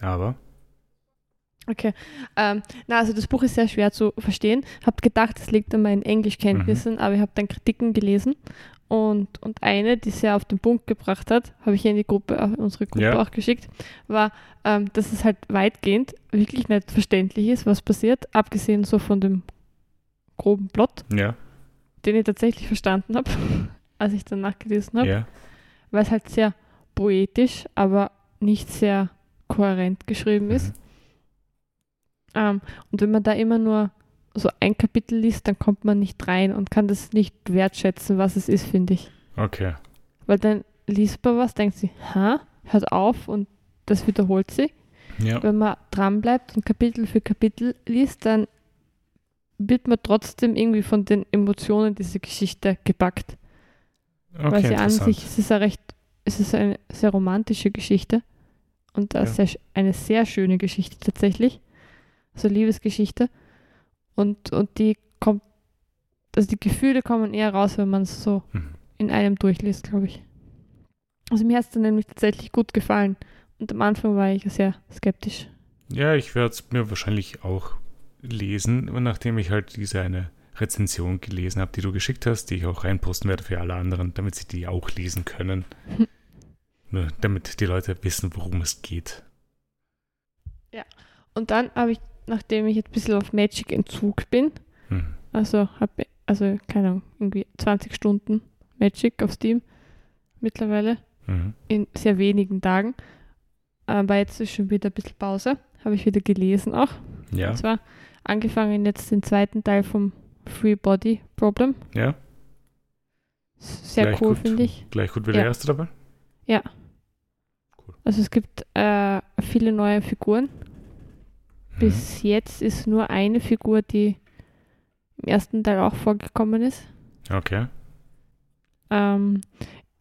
Aber, Okay. Ähm, na, also das Buch ist sehr schwer zu verstehen. Hab gedacht, es liegt an meinen Englischkenntnissen, aber ich habe dann Kritiken gelesen und, und eine, die sehr auf den Punkt gebracht hat, habe ich in die Gruppe, in unsere Gruppe Ja. auch geschickt, war, ähm, dass es halt weitgehend wirklich nicht verständlich ist, was passiert, abgesehen so von dem groben Plot, ja, den ich tatsächlich verstanden habe, als ich dann nachgelesen habe ja. weil es halt sehr poetisch, aber nicht sehr kohärent geschrieben ist. Mhm. Ähm, und wenn man da immer nur so ein Kapitel liest, dann kommt man nicht rein und kann das nicht wertschätzen, was es ist, finde ich. Okay. Weil dann liest man was, denkt sie, ha, hört auf und das wiederholt sich. Ja. Wenn man dran bleibt und Kapitel für Kapitel liest, dann wird man trotzdem irgendwie von den Emotionen dieser Geschichte gepackt. Okay, weil sie an sich, es ist eine recht, es ist eine sehr romantische Geschichte und Ja. sehr, eine sehr schöne Geschichte tatsächlich. Also Liebesgeschichte. Und, und die kommt, also die Gefühle kommen eher raus, wenn man es so Mhm. in einem durchliest, glaube ich. Also mir hat es dann nämlich tatsächlich gut gefallen. Und am Anfang war ich sehr skeptisch. Ja, ich werde es mir wahrscheinlich auch lesen, nachdem ich halt diese eine Rezension gelesen habe, die du geschickt hast, die ich auch reinposten werde für alle anderen, damit sie die auch lesen können. Nur damit die Leute wissen, worum es geht. Und dann habe ich, nachdem ich jetzt ein bisschen auf Magic-Entzug bin, Hm. Also habe also keine Ahnung, irgendwie 20 Stunden Magic auf Steam mittlerweile Mhm. in sehr wenigen Tagen. Aber jetzt ist schon wieder ein bisschen Pause. Habe ich wieder gelesen auch. Ja, Und zwar angefangen jetzt den zweiten Teil vom Free Body Problem. ja, Sehr Gleich cool, finde ich. gleich gut wie der Ja. erste dabei. Also es gibt äh, viele neue Figuren. Mhm. Bis jetzt ist nur eine Figur, die im ersten Teil auch vorgekommen ist. Okay. Ähm,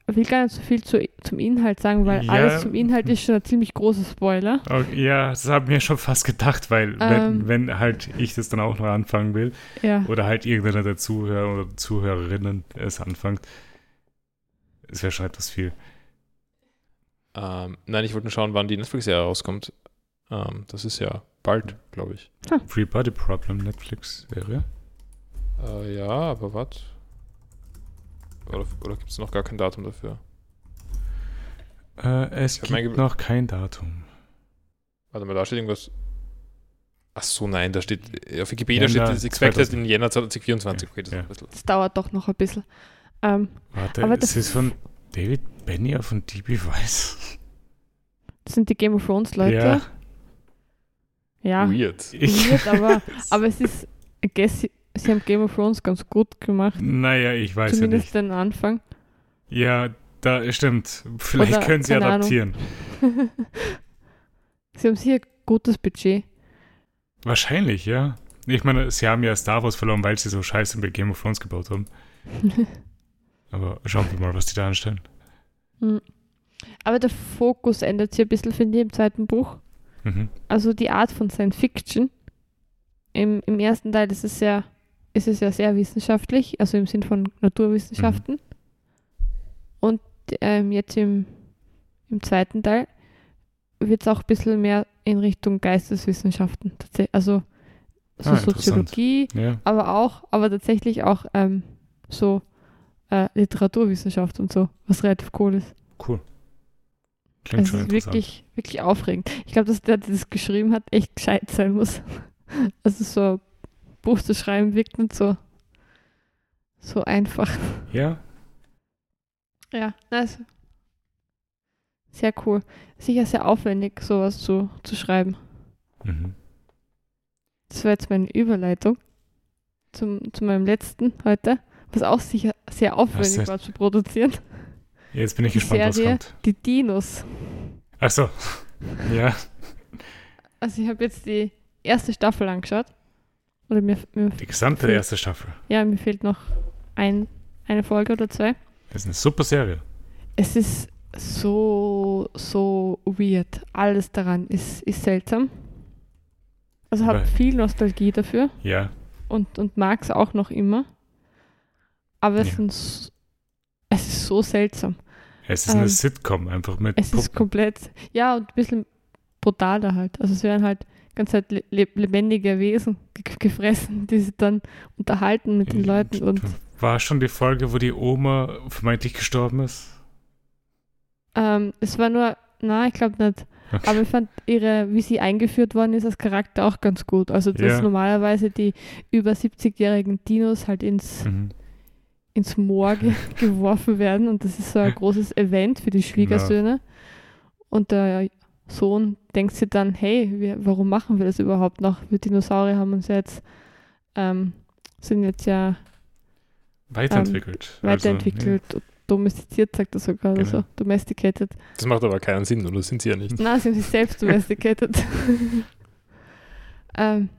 ich will gar nicht so viel zu, zum Inhalt sagen, weil Ja. alles zum Inhalt ist schon ein ziemlich großer Spoiler. okay. Ja, das habe ich mir schon fast gedacht, weil Ähm. wenn, wenn halt ich das dann auch noch anfangen will Ja. oder halt irgendeiner der Zuhörer oder Zuhörerinnen es anfängt, es wäre schon etwas viel. Ähm, nein, ich wollte nur schauen, wann die Netflix-Serie rauskommt. Ähm, das ist ja bald, glaube ich. Free Body Problem Netflix-Serie. Äh, ja, aber was? Oder, oder gibt es noch gar kein Datum dafür? Äh, es mein gibt noch kein Datum. Warte mal, da steht irgendwas. Ach so, nein, da steht, auf Wikipedia Jänner steht, es expected 2000. in Jänner 2024. Okay, das Ja. ist ein bisschen. Das dauert doch noch ein bisschen. Ähm, Warte, Aber das- ist von David Benioff von DB Weiss. das sind die Game of Thrones Leute. Ja, Ja, Weird. ich, weird, aber, aber es ist, I guess, sie, haben Game of Thrones ganz gut gemacht. naja, ich weiß ja Zumindest nicht. den Anfang. Ja, da stimmt. Vielleicht Oder, können sie adaptieren. sie haben sicher gutes Budget. Wahrscheinlich, ja. Ich meine, sie haben ja Star Wars verloren, weil sie so scheiße bei Game of Thrones gebaut haben. Aber schauen wir mal, was die da anstellen. Hm. Aber der Fokus ändert sich ein bisschen, finde ich, im zweiten Buch. Mhm. Also die Art von Science Fiction. Im, im ersten Teil ist es, sehr, ist es ja sehr wissenschaftlich, also im Sinn von Naturwissenschaften. Und ähm, jetzt im, im zweiten Teil wird es auch ein bisschen mehr in Richtung Geisteswissenschaften. Also so Ah. Soziologie, Ja, aber auch, aber tatsächlich auch ähm, so äh, Literaturwissenschaft und so, was relativ cool ist. cool. Klingt Es schon ist wirklich, wirklich aufregend. Ich glaube, dass der, der das geschrieben hat, echt gescheit sein muss. Also so ein Buch zu schreiben wirkt nicht so, so einfach. Ja, Ja, also sehr cool. Sicher sehr aufwendig, sowas zu, zu schreiben. mhm. das war jetzt meine Überleitung zum, zu meinem letzten heute, was auch sicher sehr aufwendig war zu produzieren. Jetzt bin ich gespannt, was Serie- kommt. Die Dinos. Ach so. Ja. Also ich habe jetzt die erste Staffel angeschaut. Oder mir, mir, Die gesamte Hm. erste Staffel. ja, mir fehlt noch ein, eine Folge oder zwei. Das ist eine super Serie. Es ist so, so weird. Alles daran ist, ist seltsam. Also habe viel Nostalgie dafür Ja. und, und mag es auch noch immer. Aber es, Ja. s- es ist so seltsam. Es ist eine Ähm, Sitcom, einfach mit Es ist Puppen. komplett, ja, und ein bisschen brutaler halt. Also es werden halt ganz halt le- lebendige Wesen ge gefressen, die sich dann unterhalten mit den Leuten und War schon die Folge, wo die Oma vermeintlich gestorben ist? ähm, es war nur, na, ich glaube nicht. Okay. Aber ich fand ihre, wie sie eingeführt worden ist als Charakter auch ganz gut. Also dass Ja. normalerweise die über 70-jährigen Dinos halt ins, Mhm. Ins Moor ge geworfen werden und das ist so ein großes Event für die Schwiegersöhne. Und der Sohn denkt sich dann, hey, wir, warum machen wir das überhaupt noch? Wir Dinosaurier haben uns ja jetzt, ähm, sind jetzt ja Weiterentwickelt. Also, weiterentwickelt, domestiziert, sagt er sogar, oder Genau. so, domesticated. Das macht aber keinen Sinn, oder sind sie ja nicht? Nein, sie haben sich selbst domesticated. ähm,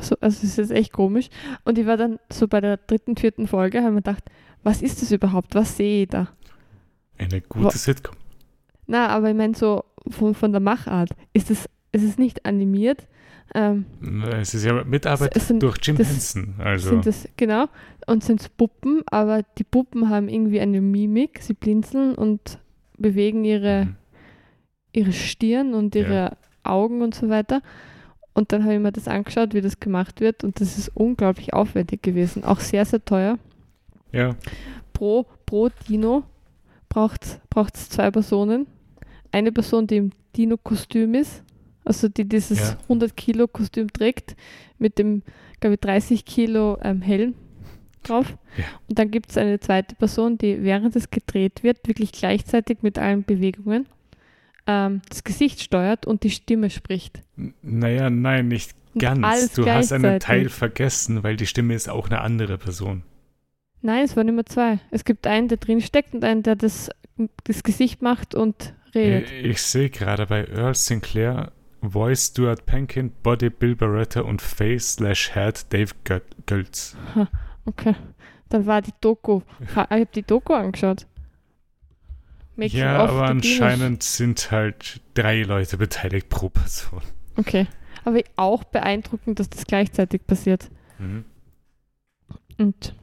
so, also es ist jetzt echt komisch. Und ich war dann so bei der dritten, vierten Folge, habe mir gedacht, was ist das überhaupt? Was sehe ich da? ja. Eine gute Wa- Sitcom. Na, aber ich meine so von, von der Machart. Ist es, ist es nicht animiert? Ähm, Es ist ja Mitarbeit sind, durch Jim das- Henson. Also, sind es, genau, und sind es Puppen, aber die Puppen haben irgendwie eine Mimik, sie blinzeln und bewegen ihre, Mhm. ihre Stirn und Ja. ihre Augen und so weiter. Und dann habe ich mir das angeschaut, wie das gemacht wird und das ist unglaublich aufwendig gewesen. Auch sehr, sehr teuer. ja, Pro, pro Dino braucht es zwei Personen. Eine Person, die im Dino-Kostüm ist, also die dieses Ja. 100 Kilo Kostüm trägt, mit dem, glaube ich, 30 Kilo ähm, Helm drauf. Ja. Und dann gibt es eine zweite Person, die während es gedreht wird, wirklich gleichzeitig mit allen Bewegungen ähm, das Gesicht steuert und die Stimme spricht. Naja, nein, nicht ganz. Du hast einen. Teil vergessen, weil die Stimme ist auch eine andere Person. Nein, es waren immer zwei. Es gibt einen, der drin steckt und einen, der das, das Gesicht macht und redet. Ich, ich sehe gerade bei Earl Sinclair Voice Stuart Pankin, Body Bill Barretta und Face slash Head Dave Gö- Gölz. Okay. Dann war die Doku. Ich habe die Doku angeschaut. Making ja, aber anscheinend sind halt drei Leute beteiligt pro Person. Okay. Aber auch beeindruckend, dass das gleichzeitig passiert. Mhm. Und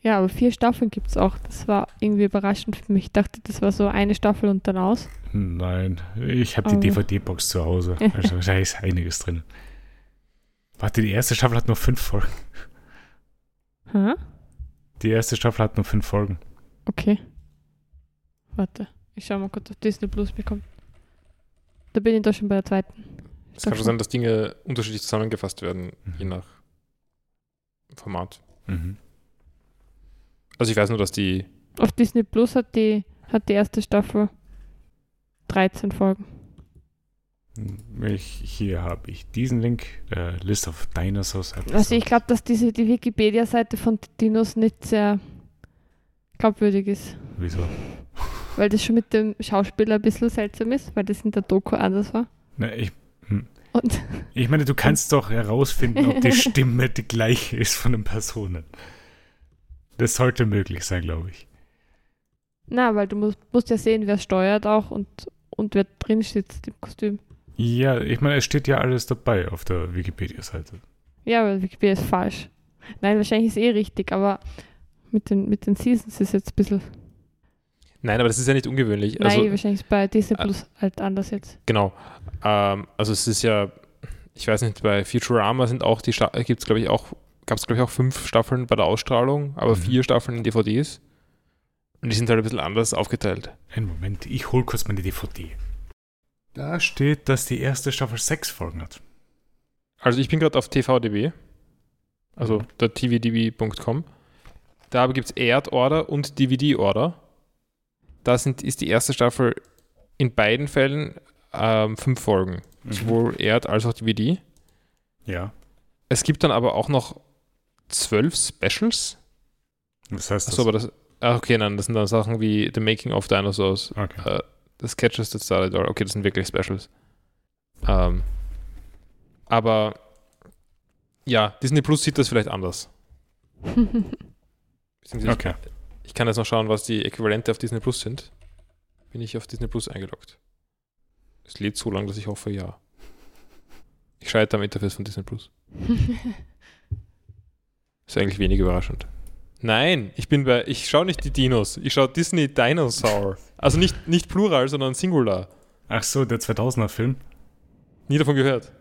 ja, aber vier Staffeln gibt es auch. Das war irgendwie überraschend für mich. Ich dachte, das war so eine Staffel und dann aus. Nein, ich habe die Aber- DVD-Box zu Hause. Also da ist einiges drin. Warte, die erste Staffel hat nur fünf Folgen. Hä? Die erste Staffel hat nur fünf Folgen. Okay. Warte. Ich schau mal kurz auf Disney Plus bekommen. Da bin ich da schon bei der zweiten. Es kann schon sein, dass Dinge unterschiedlich zusammengefasst werden, je Mhm. nach Format. Mhm. Also ich weiß nur, dass die Auf Disney Plus hat die, hat die erste Staffel 13 Folgen. Ich, hier habe ich diesen Link, äh, List of Dinosaurs. Also ich glaube, dass diese die Wikipedia-Seite von Dinos nicht sehr glaubwürdig ist. Wieso? Weil das schon mit dem Schauspieler ein bisschen seltsam ist, weil das in der Doku anders war. Na, ich, Und ich meine, du kannst doch herausfinden, ob die Stimme die gleiche ist von den Personen. Das sollte möglich sein, glaube ich. na, weil du musst, musst ja sehen, wer steuert auch und, und wer drin sitzt im Kostüm. Ja, ich meine, es steht ja alles dabei auf der Wikipedia-Seite. Ja, weil Wikipedia ist falsch. Nein, wahrscheinlich ist eh richtig, aber mit den, mit den Seasons ist jetzt ein bisschen. Nein, aber das ist ja nicht ungewöhnlich. Nein, Also, wahrscheinlich ist bei Disney äh, Plus halt anders jetzt. genau. Ähm, also es ist ja, ich weiß nicht, bei Futurama sind auch die gibt es glaube ich auch, gab es glaube ich auch fünf Staffeln bei der Ausstrahlung, aber Mhm. vier Staffeln in DVDs. Und die sind halt ein bisschen anders aufgeteilt. Einen Moment, ich hole kurz meine DVD. Da steht, dass die erste Staffel sechs Folgen hat. Also ich bin gerade auf TVDB, also Mhm. der tvdb.com. Da gibt es Erd-Order und DVD-Order. Da sind, ist die erste Staffel in beiden Fällen ähm, fünf Folgen. Mhm. Sowohl Erd als auch DVD. Ja. es gibt dann aber auch noch zwölf Specials. Was heißt das? Achso, aber das. Ah, okay, nein, das sind dann Sachen wie The Making of Dinosaurs, okay. äh, The Sketches That Started All. Okay, das sind wirklich Specials. Ähm, aber ja, Disney Plus sieht das vielleicht anders. Okay. Ich kann jetzt noch schauen, was die Äquivalente auf Disney Plus sind. Bin ich auf Disney Plus eingeloggt. Es lädt so lange, dass ich hoffe, ja. Ich scheitere am Interface von Disney Plus. Ist eigentlich wenig überraschend. Nein, ich bin bei, ich schaue nicht die Dinos, ich schaue Disney Dinosaur. Also nicht, nicht Plural, sondern Singular. Ach so, der 2000er Film. Nie davon gehört.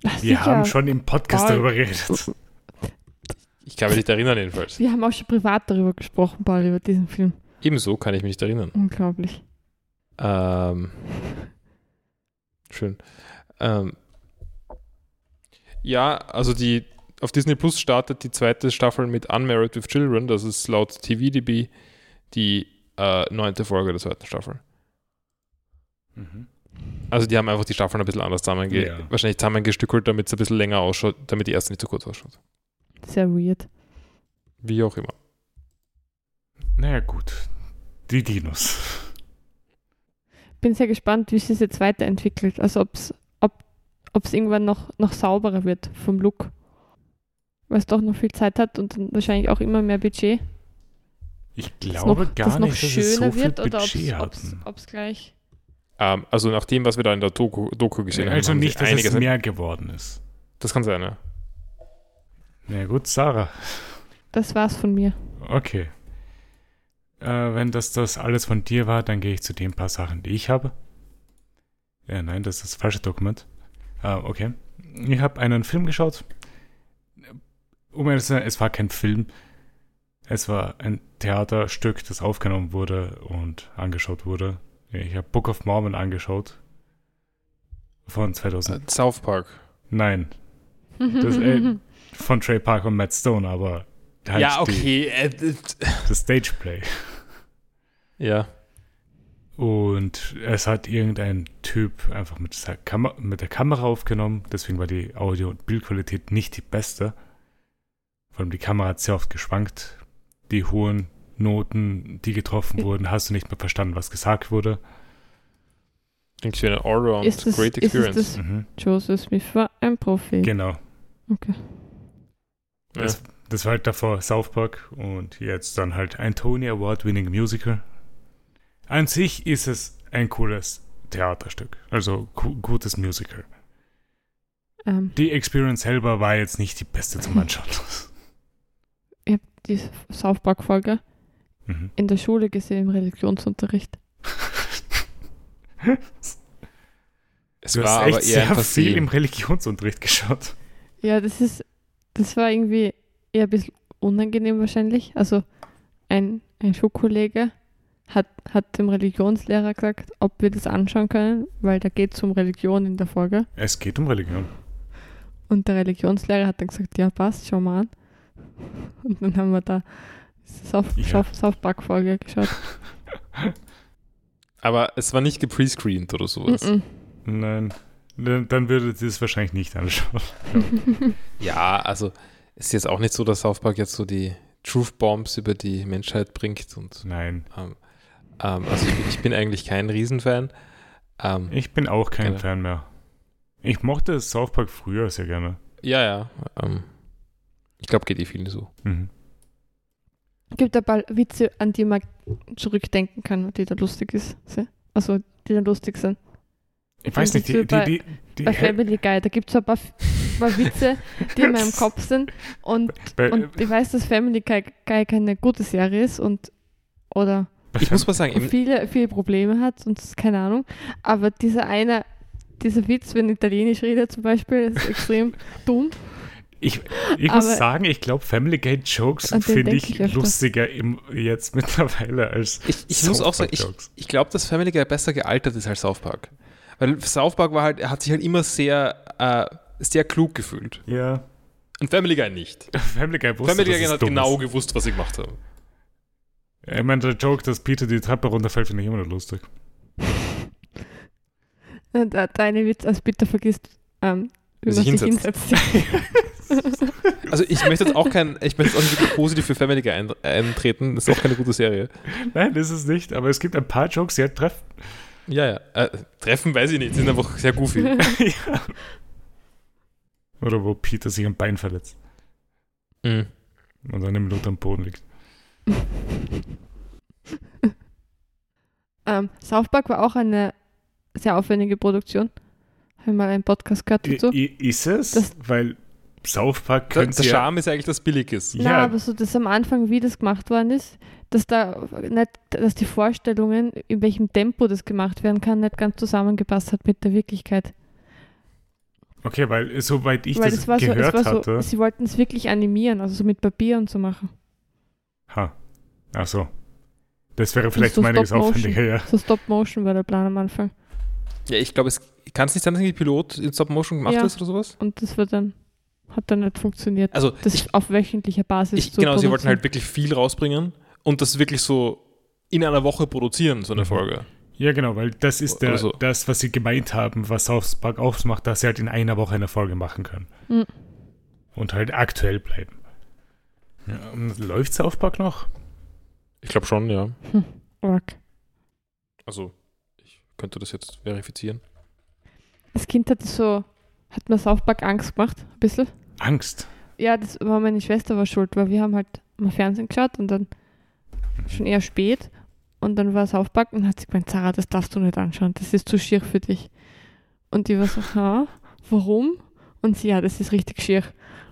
Wir Sicher. haben schon im Podcast Paul. darüber geredet. Ich kann mich nicht erinnern jedenfalls. Wir haben auch schon privat darüber gesprochen, Paul, über diesen Film. Ebenso kann ich mich nicht erinnern. Unglaublich. Ähm, schön. Ähm, ja, also die auf Disney Plus startet die zweite Staffel mit Unmarried with Children. Das ist laut TVDB die äh, neunte Folge der zweiten Staffel. Mhm. Also die haben einfach die Staffeln ein bisschen anders zusammenge Ja. wahrscheinlich zusammengestückelt, damit es ein bisschen länger ausschaut, damit die erste nicht zu kurz ausschaut. Sehr weird. Wie auch immer. Naja, gut. Die Dinos. Bin sehr gespannt, wie sich das jetzt weiterentwickelt. Also ob's, ob es irgendwann noch, noch sauberer wird vom Look. Weil es doch noch viel Zeit hat und dann wahrscheinlich auch immer mehr Budget. Ich glaube noch, gar dass noch nicht, dass es so schöner viel wird oder ob es gleich. Ähm, also nach dem, was wir da in der Doku, Doku gesehen haben. Also haben sie nicht, dass einiges. es mehr geworden ist. Das kann sein, ja. Na gut, Sarah. Das war's von mir. Okay. Äh, wenn das das alles von dir war, dann gehe ich zu den paar Sachen, die ich habe. Ja, nein, das ist das falsche Dokument. Ah, okay. Ich habe einen Film geschaut. Um ehrlich zu sein, es war kein Film. Es war ein Theaterstück, das aufgenommen wurde und angeschaut wurde. Ich habe Book of Mormon angeschaut. Von 2000. Äh, South Park. Nein, Das, äh, von Trey Parker und Matt Stone, aber halt ja, die, okay. äh, d- das Stageplay. ja. Und es hat irgendein Typ einfach mit, der Kam mit der Kamera aufgenommen, deswegen war die Audio- und Bildqualität nicht die beste. Vor allem die Kamera hat sehr oft geschwankt. Die hohen Noten, die getroffen wurden, hast du nicht mehr verstanden, was gesagt wurde. Klingt wie eine Allround Ist es- Great ist es Experience. das- Mhm. Joseph Smith war ein Profi. Genau. Okay. Ja. Das, das war halt davor South Park und jetzt dann halt ein Tony Award-winning Musical. An sich ist es ein cooles Theaterstück, also gu gutes Musical. Ähm, Die Experience selber war jetzt nicht die beste zum Anschauen. ich habe die South Park-Folge mhm. in der Schule gesehen, im Religionsunterricht. Es Du war hast echt aber eher sehr viel im Religionsunterricht geschaut. Ja, das ist, das war irgendwie eher ein bisschen unangenehm wahrscheinlich. Also ein, ein Schulkollege hat, hat dem Religionslehrer gesagt, ob wir das anschauen können, weil da geht es um Religion in der Folge. Es geht um Religion. Und der Religionslehrer hat dann gesagt, ja passt, schau mal an. Und dann haben wir da South, Ja. South, South Park Folge geschaut. Aber es war nicht geprescreened oder sowas. Mm Nein, dann dann würdet ihr es wahrscheinlich nicht anschauen. Ja, also es ist jetzt auch nicht so, dass South Park jetzt so die Truth Bombs über die Menschheit bringt. Und Nein, ähm, ähm, also ich, bin- ich bin eigentlich kein Riesenfan. Ähm, ich bin auch kein Genau. Fan mehr. Ich mochte South Park früher sehr gerne. ja, ja. Ähm, ich glaube, geht eh vielen so. Mhm. Gibt ein paar Witze, an die man zurückdenken kann, die da lustig ist. Also die da lustig sind. Ich weiß nicht, die, die, die, die, Bei Family Guy, da gibt es ein paar, paar Witze, die in meinem Kopf sind. Und, bei, und ich weiß, dass Family Guy, Guy keine gute Serie ist und oder Ich muss mal sagen, viele, viele Probleme hat und keine Ahnung. Aber dieser eine, dieser Witz, wenn Italienisch redet zum Beispiel, ist extrem dumm. Ich, ich muss sagen, ich glaube, Family Guy Jokes finde ich ich lustiger im, jetzt mittlerweile als ich, ich muss auch sagen, Park ich, Jokes. ich glaube, dass Family Guy besser gealtert ist als South Park. Weil South Park war halt, er hat sich halt immer sehr, äh, sehr klug gefühlt. Ja, Und Family Guy nicht. Family Guy wusste, Family Guy hat genau ist. gewusst, was sie gemacht haben. Ich meine, der Joke, dass Peter die Treppe runterfällt, finde ich immer noch lustig. Und der, eine Witz, als Peter vergisst, ähm, wie Wie man sich sich hinsetzt. hinsetzt. Also ich möchte jetzt auch kein, ich möchte jetzt auch nicht wirklich positiv für Family Guy ein, eintreten. Das ist auch keine gute Serie. Nein, das ist es nicht, aber es gibt ein paar Jokes, die halt treffen. Ja, ja. Äh, treffen weiß ich nicht, sind einfach sehr goofy. ja. Oder wo Peter sich am Bein verletzt Mhm. und eine Minute am Boden liegt. ähm, South Park war auch eine sehr aufwendige Produktion. Habe mal einen Podcast gehört I, dazu. i, ist es? Das- Weil South Park Der, könnte der ja... Charme ist eigentlich, dass billig ist. Nein, Ja. aber so das am Anfang, wie das gemacht worden ist, dass da nicht, dass die Vorstellungen, in welchem Tempo das gemacht werden kann, nicht ganz zusammengepasst hat mit der Wirklichkeit. Okay, weil soweit ich Weil das es war so, es gehört war so, hatte... sie wollten es wirklich animieren, also so mit Papier und so machen. Ha. Ach so. Das wäre vielleicht so um einiges aufwendiger, ja. So Stop Motion war der Plan am Anfang. Ja, ich glaube, es kann es nicht sein, dass die Pilot in Stop Motion gemacht Ja. ist oder sowas? Und das wird dann, hat dann nicht funktioniert. Also Das ich, auf wöchentlicher Basis ich, zu genau, sie wollten halt wirklich viel rausbringen und das wirklich so in einer Woche produzieren, so eine Mhm. Folge. Ja, genau, weil das ist der, so. das, was sie gemeint haben, was South Park ausmacht, dass sie halt in einer Woche eine Folge machen können. Mhm. Und halt aktuell bleiben. Ja, und läuft South Park noch? Ich glaube schon, ja. Org. Also, ich könnte das jetzt verifizieren. Als Kind hat so, hat mir South Park Angst gemacht, ein bisschen. Angst. Ja, das war meine Schwester war schuld, weil wir haben halt mal Fernsehen geschaut und dann schon eher spät und dann war es aufpacken und hat sie gemeint, Sarah, das darfst du nicht anschauen, das ist zu schier für dich. Und die war so, ha, warum? Und sie, ja, das ist richtig schier.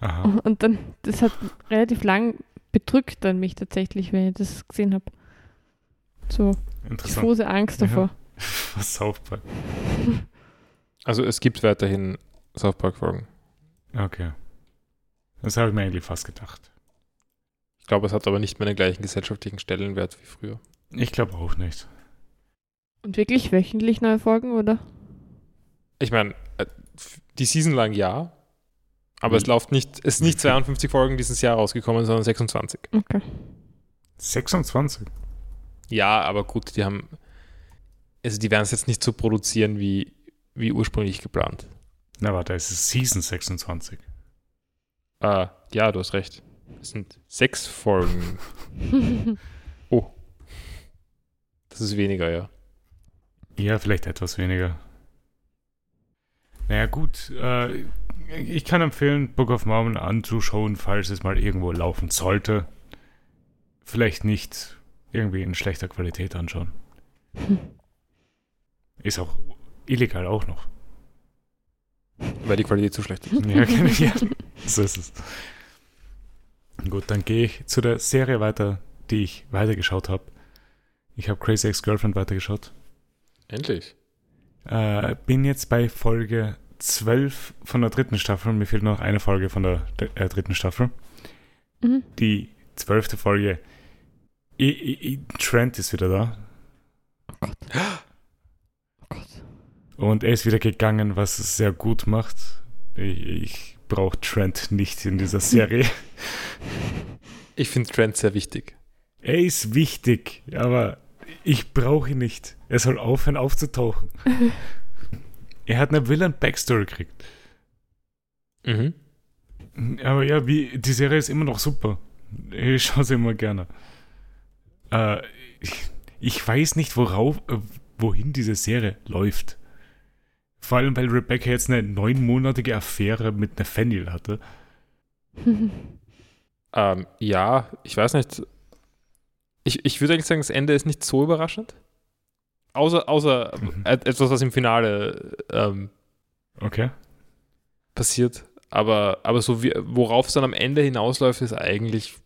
Aha. Und dann, das hat relativ lang bedrückt dann mich tatsächlich, wenn ich das gesehen habe. So Interessant. diffuse Angst Ja. davor. Was South Park. Also, es gibt weiterhin South Park-Folgen. Okay. Das habe ich mir eigentlich fast gedacht. Ich glaube, es hat aber nicht mehr den gleichen gesellschaftlichen Stellenwert wie früher. Ich glaube auch nicht. Und wirklich wöchentlich neue Folgen, oder? Ich meine, äh, die Season lang ja, aber es Wie- läuft nicht, es sind nicht 52 Folgen dieses Jahr rausgekommen, sondern 26. Okay. 26? Ja, aber gut, die haben, also die werden es jetzt nicht so produzieren wie, wie ursprünglich geplant. Na warte, es ist Season 26. Äh, ja, du hast recht. Es sind sechs Folgen. Oh. Das ist weniger, ja. Ja, vielleicht etwas weniger. Naja, gut. Äh, ich kann empfehlen, Book of Mormon anzuschauen, falls es mal irgendwo laufen sollte. Vielleicht nicht irgendwie in schlechter Qualität anschauen. Ist auch illegal auch noch. Weil die Qualität zu schlecht ist. Ja, ja, so ist es. Gut, dann gehe ich zu der Serie weiter, die ich weitergeschaut habe. Ich habe Crazy Ex-Girlfriend weitergeschaut. Endlich. Äh, bin jetzt bei Folge 12 von der dritten Staffel. Mir fehlt noch eine Folge von der äh, dritten Staffel. Mhm. Die zwölfte Folge. I, I, I, Trent ist wieder da. Oh Gott. Oh Gott. Und er ist wieder gegangen, was es sehr gut macht. Ich, ich brauche Trent nicht in dieser Serie. Ich finde Trend sehr wichtig. er ist wichtig, aber ich brauche ihn nicht. Er soll aufhören aufzutauchen. er hat eine Villain-Backstory gekriegt. Mhm. Aber ja, wie, die Serie ist immer noch super. Ich schaue sie immer gerne. Äh, ich, ich weiß nicht, worauf, äh, wohin diese Serie läuft. Vor allem, weil Rebecca jetzt eine neunmonatige Affäre mit Nathaniel hatte. Ähm, ja, ich weiß nicht. Ich, ich würde eigentlich sagen, das Ende ist nicht so überraschend. Außer, außer Mhm. et- etwas, was im Finale ähm, Okay. passiert. Aber, aber so wie, worauf es dann am Ende hinausläuft, ist eigentlich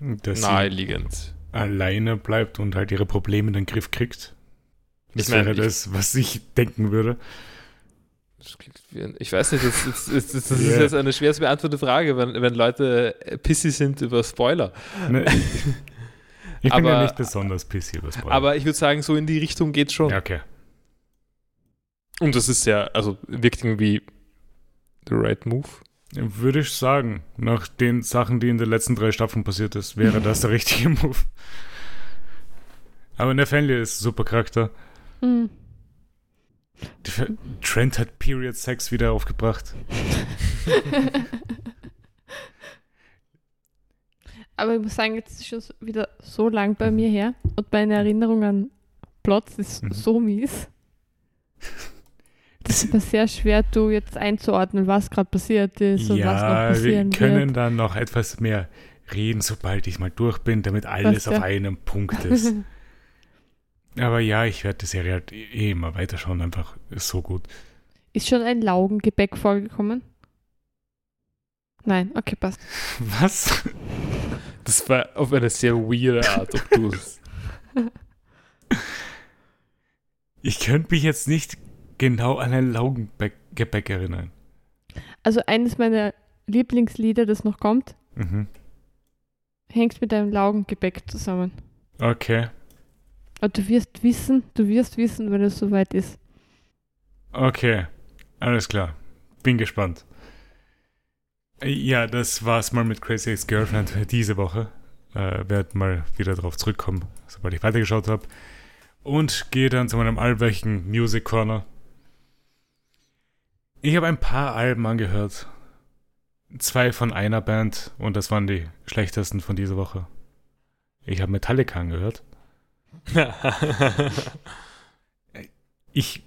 Dass sie naheliegend. alleine bleibt und halt ihre Probleme in den Griff kriegt. Das Ich meine, wäre das, was ich denken würde. Ich weiß nicht, das, das, das, das ist Ja. jetzt eine schwer zu beantwortete Frage, wenn, wenn Leute pissy sind über Spoiler. Ne, ich bin ja Aber- nicht besonders pissy über Spoiler. Aber ich würde sagen, so in die Richtung geht schon. ja, okay. Und das ist sehr, also wirkt irgendwie the right move. Würde ich sagen, nach den Sachen, die in den letzten drei Staffeln passiert ist, wäre das der richtige Move. Aber Nathaniel ist ein super Charakter. Mhm. Trent hat Period Sex wieder aufgebracht. Aber ich muss sagen, jetzt ist schon wieder so lang bei mir her und meine Erinnerung an Plots ist mhm. so mies. Das ist mir sehr schwer, du jetzt einzuordnen, was gerade passiert ist und ja, was noch passieren wir können wird. dann noch etwas mehr reden, sobald ich mal durch bin, damit alles auf einem Punkt ist. Aber ja, ich werde die Serie halt eh immer weiterschauen, einfach ist so gut. ist schon ein Laugengebäck vorgekommen? Nein, okay, passt. Was? Das war auf eine sehr weirde Art, ob du es. Ich könnte mich jetzt nicht genau an ein Laugengebäck erinnern. Also eines meiner Lieblingslieder, das noch kommt, Mhm. hängt mit einem Laugengebäck zusammen. Okay, Aber du wirst wissen, du wirst wissen, wenn es soweit ist. okay, alles klar. Bin gespannt. Ja, das war's mal mit Crazy Ex-Girlfriend diese Woche. Äh, werd mal wieder drauf zurückkommen, sobald ich weitergeschaut habe. Und gehe dann zu meinem allwöchigen Music Corner. Ich habe ein paar Alben angehört. Zwei von einer Band und das waren die schlechtesten von dieser Woche. Ich habe Metallica angehört. Ich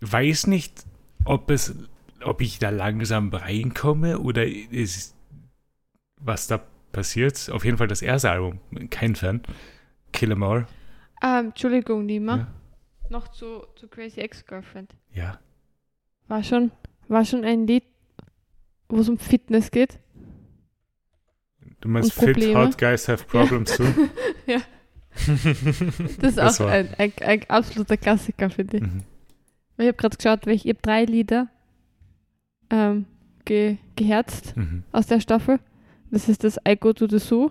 weiß nicht, ob es, ob ich da langsam reinkomme oder ist, was da passiert. Auf jeden Fall das erste Album, kein Fan. Kill 'Em All. Ähm, Entschuldigung, Nima. Ja. Noch zu, zu Crazy Ex-Girlfriend. Ja. War schon, war schon ein Lied, wo es um Fitness geht. Du meinst Fit? Hot Guys Have Problems too? Das ist Das auch ein, ein, ein absoluter Klassiker, finde ich. Mhm. Ich habe gerade geschaut, welche, ich habe drei Lieder ähm, ge, geherzt Mhm. aus der Staffel. Das ist das I Go to the Zoo,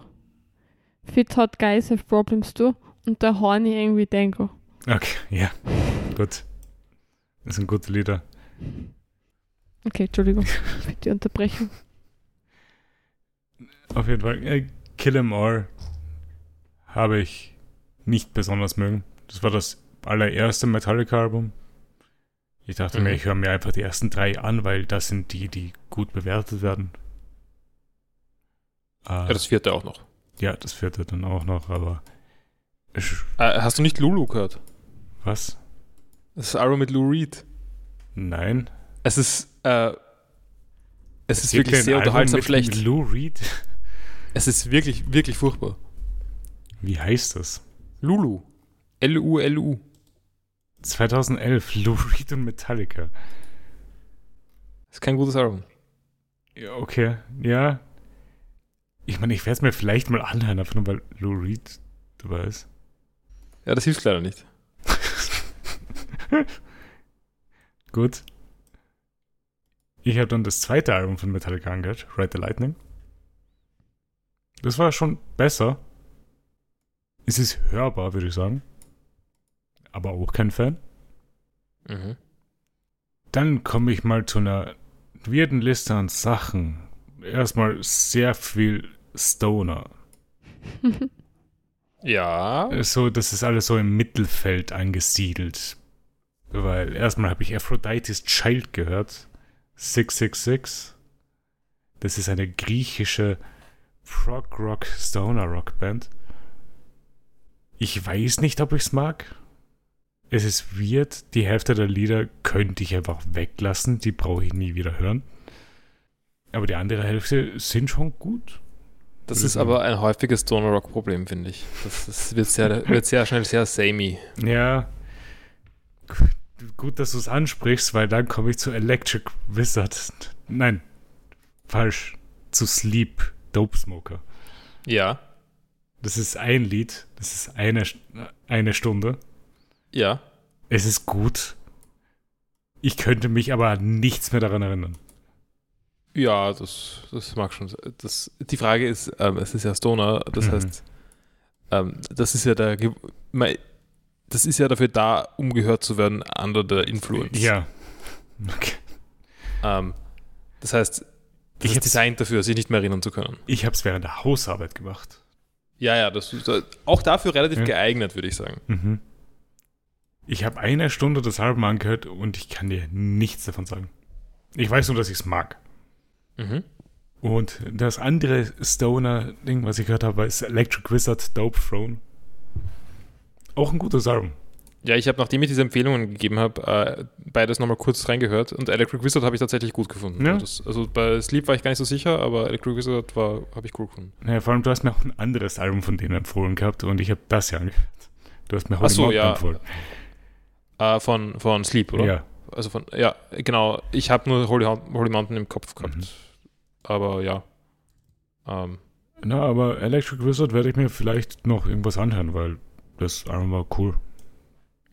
Fit Hot Guys Have Problems Too und der Horny Angry Dango. Okay, ja. Gut. Das sind gute Lieder. Okay, Entschuldigung für die Unterbrechung. Auf jeden Fall. Äh, Kill 'Em All habe ich nicht besonders mögen. Das war das allererste Metallica-Album. Ich dachte Mhm. mir, ich höre mir einfach die ersten drei an, weil das sind die, die gut bewertet werden. Äh, Ja, das vierte auch noch. ja, das vierte dann auch noch, aber Äh, hast du nicht Lulu gehört? was? Das ist Arrow mit Lou Reed. Nein. Es ist, äh, es ist Gibt wirklich sehr Album unterhaltsam mit schlecht. Lou Reed? Es ist wirklich, wirklich furchtbar. Wie heißt das? Lulu. L-U-L-U. 2011, Lou Reed und Metallica. Ist kein gutes Album. Ja, okay, ja. Ich meine, ich werde es mir vielleicht mal anhören, einfach nur weil Lou Reed dabei ist. Ja, das hilft leider nicht. Gut. Ich habe dann das zweite Album von Metallica angehört, Ride the Lightning. Das war schon besser. Es ist hörbar, würde ich sagen. Aber auch kein Fan. Mhm. Dann komme ich mal zu einer weirden Liste an Sachen. Erstmal sehr viel Stoner. Ja. So, das ist alles so im Mittelfeld angesiedelt. Weil erstmal habe ich Aphrodite's Child gehört. 666. Das ist eine griechische Prog Rock Stoner Rock Band. Ich weiß nicht, ob ich es mag. Es ist weird. Die Hälfte der Lieder könnte ich einfach weglassen. Die brauche ich nie wieder hören. Aber die andere Hälfte sind schon gut. Das ist aber ein häufiges Stoner Rock Problem, finde ich. Das, das wird, sehr, wird sehr schnell sehr samey. Ja. Gut, dass du es ansprichst, weil dann komme ich zu Electric Wizard. Nein, falsch. Zu Sleep Dope Smoker. Ja. Das ist ein Lied. Das ist eine, eine Stunde. Ja. Es ist gut. Ich könnte mich aber nichts mehr daran erinnern. Ja, das, das mag schon sein. Das, die Frage ist, ähm, es ist ja Stoner, das Mhm. heißt, ähm, das ist ja der, das ist ja dafür da, um gehört zu werden under the influence. Ja. Okay. Ähm, das heißt, das Ich ist designt dafür, sich nicht mehr erinnern zu können. Ich habe es während der Hausarbeit gemacht. Ja, ja, das ist äh, auch dafür relativ Ja. geeignet, würde ich sagen. Mhm. Ich habe eine Stunde das Album angehört und ich kann dir nichts davon sagen. Ich weiß nur, dass ich es mag. Mhm. Und das andere Stoner-Ding, was ich gehört habe, ist Electric Wizard Dope Throne. Auch ein gutes Album. Ja, ich habe, nachdem ich diese Empfehlungen gegeben habe, äh, beides nochmal kurz reingehört und Electric Wizard habe ich tatsächlich gut gefunden. Ja. Das, also bei Sleep war ich gar nicht so sicher, aber Electric Wizard war, habe ich cool gefunden. Naja, vor allem, du hast mir auch ein anderes Album von denen empfohlen gehabt und ich habe das ja angehört. Du hast mir Ach so, ja. empfohlen. Äh, von, von Sleep, oder? Ja. Also von, ja, genau. Ich habe nur Holy, Holy Mountain im Kopf gehabt. Mhm. Aber ja. Ähm, Na, aber Electric Wizard werde ich mir vielleicht noch irgendwas anhören, weil das Album war cool.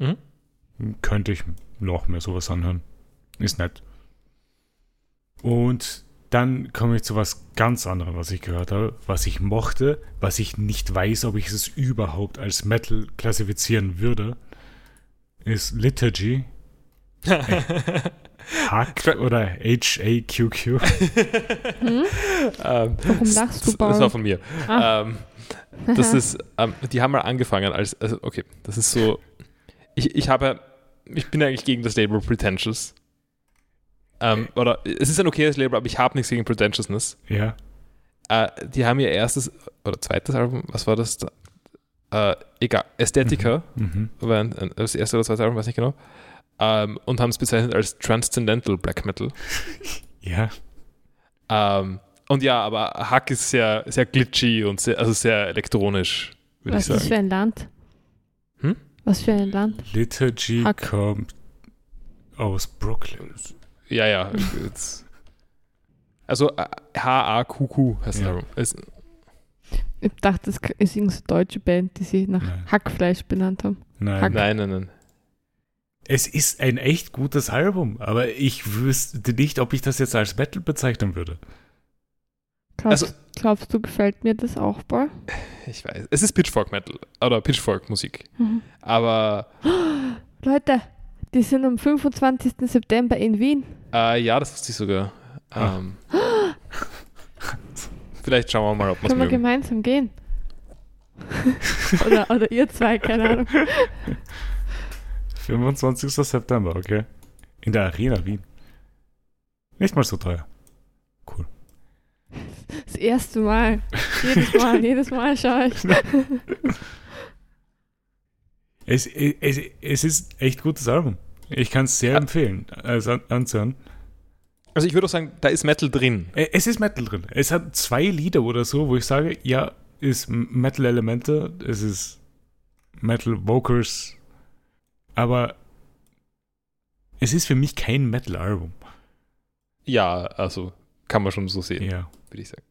Mhm. Könnte ich noch mehr sowas anhören. Ist nett. Und dann komme ich zu was ganz anderem, was ich gehört habe, was ich mochte, was ich nicht weiß, ob ich es überhaupt als Metal klassifizieren würde, ist Liturgy. Hack oder H-A-Q-Q. Hm? ähm, Warum lachst du, das, das war Paul? von mir. Ah. Ähm, das ist, ähm, die haben mal angefangen als, also okay, das ist so, ich, ich habe, ich bin eigentlich gegen das Label Pretentious. Ähm, oder es ist ein okayes Label, aber ich habe nichts gegen Pretentiousness. Ja. Äh, die haben ihr erstes oder zweites Album, was war das? Da? Äh, egal, Aesthetica Mhm. war ein, ein, das erste oder zweite Album, weiß nicht genau. Ähm, und haben es bezeichnet als Transcendental Black Metal. Ja. Ähm, und ja, aber Hack ist sehr, sehr glitchy und sehr, also sehr elektronisch, würde ich Was ist sagen. für ein Land? Hm? Was für ein Land? Liturgy Hack. kommt aus Brooklyn. Ja, ja. Also äh, H-A-Q-Q heißt das Ja. Album. Ist, Ich dachte, das ist irgendeine deutsche Band, die sich nach Nein. Hackfleisch benannt haben. Nein. Hack. nein, nein, nein. Es ist ein echt gutes Album, aber ich wüsste nicht, ob ich das jetzt als Metal bezeichnen würde. Glaubst, Also- glaubst du, gefällt mir das auch, Paul? Ich weiß. Es ist Pitchfork Metal oder Pitchfork Musik. Mhm. Aber Leute, die sind am 25. September in Wien. äh, ja, das wusste ich sogar. Ah. Ähm, vielleicht schauen wir mal, ob wir es Können wir mögen. gemeinsam gehen? oder, oder ihr zwei, keine Ahnung. 25. September, okay. In der Arena Wien. Nicht mal so teuer. Cool. Das erste Mal. Jedes Mal, jedes Mal schaue ich. Es, es, es ist echt gutes Album. Ich kann es sehr Ja. empfehlen, also an, anzuhören. Also ich würde auch sagen, da ist Metal drin. Äh, Es ist Metal drin. Es hat zwei Lieder oder so, wo ich sage, ja, ist Metal-Elemente, es ist Metal-Vocals, aber es ist für mich kein Metal-Album. Ja, also kann man schon so sehen, Ja. Würde ich sagen.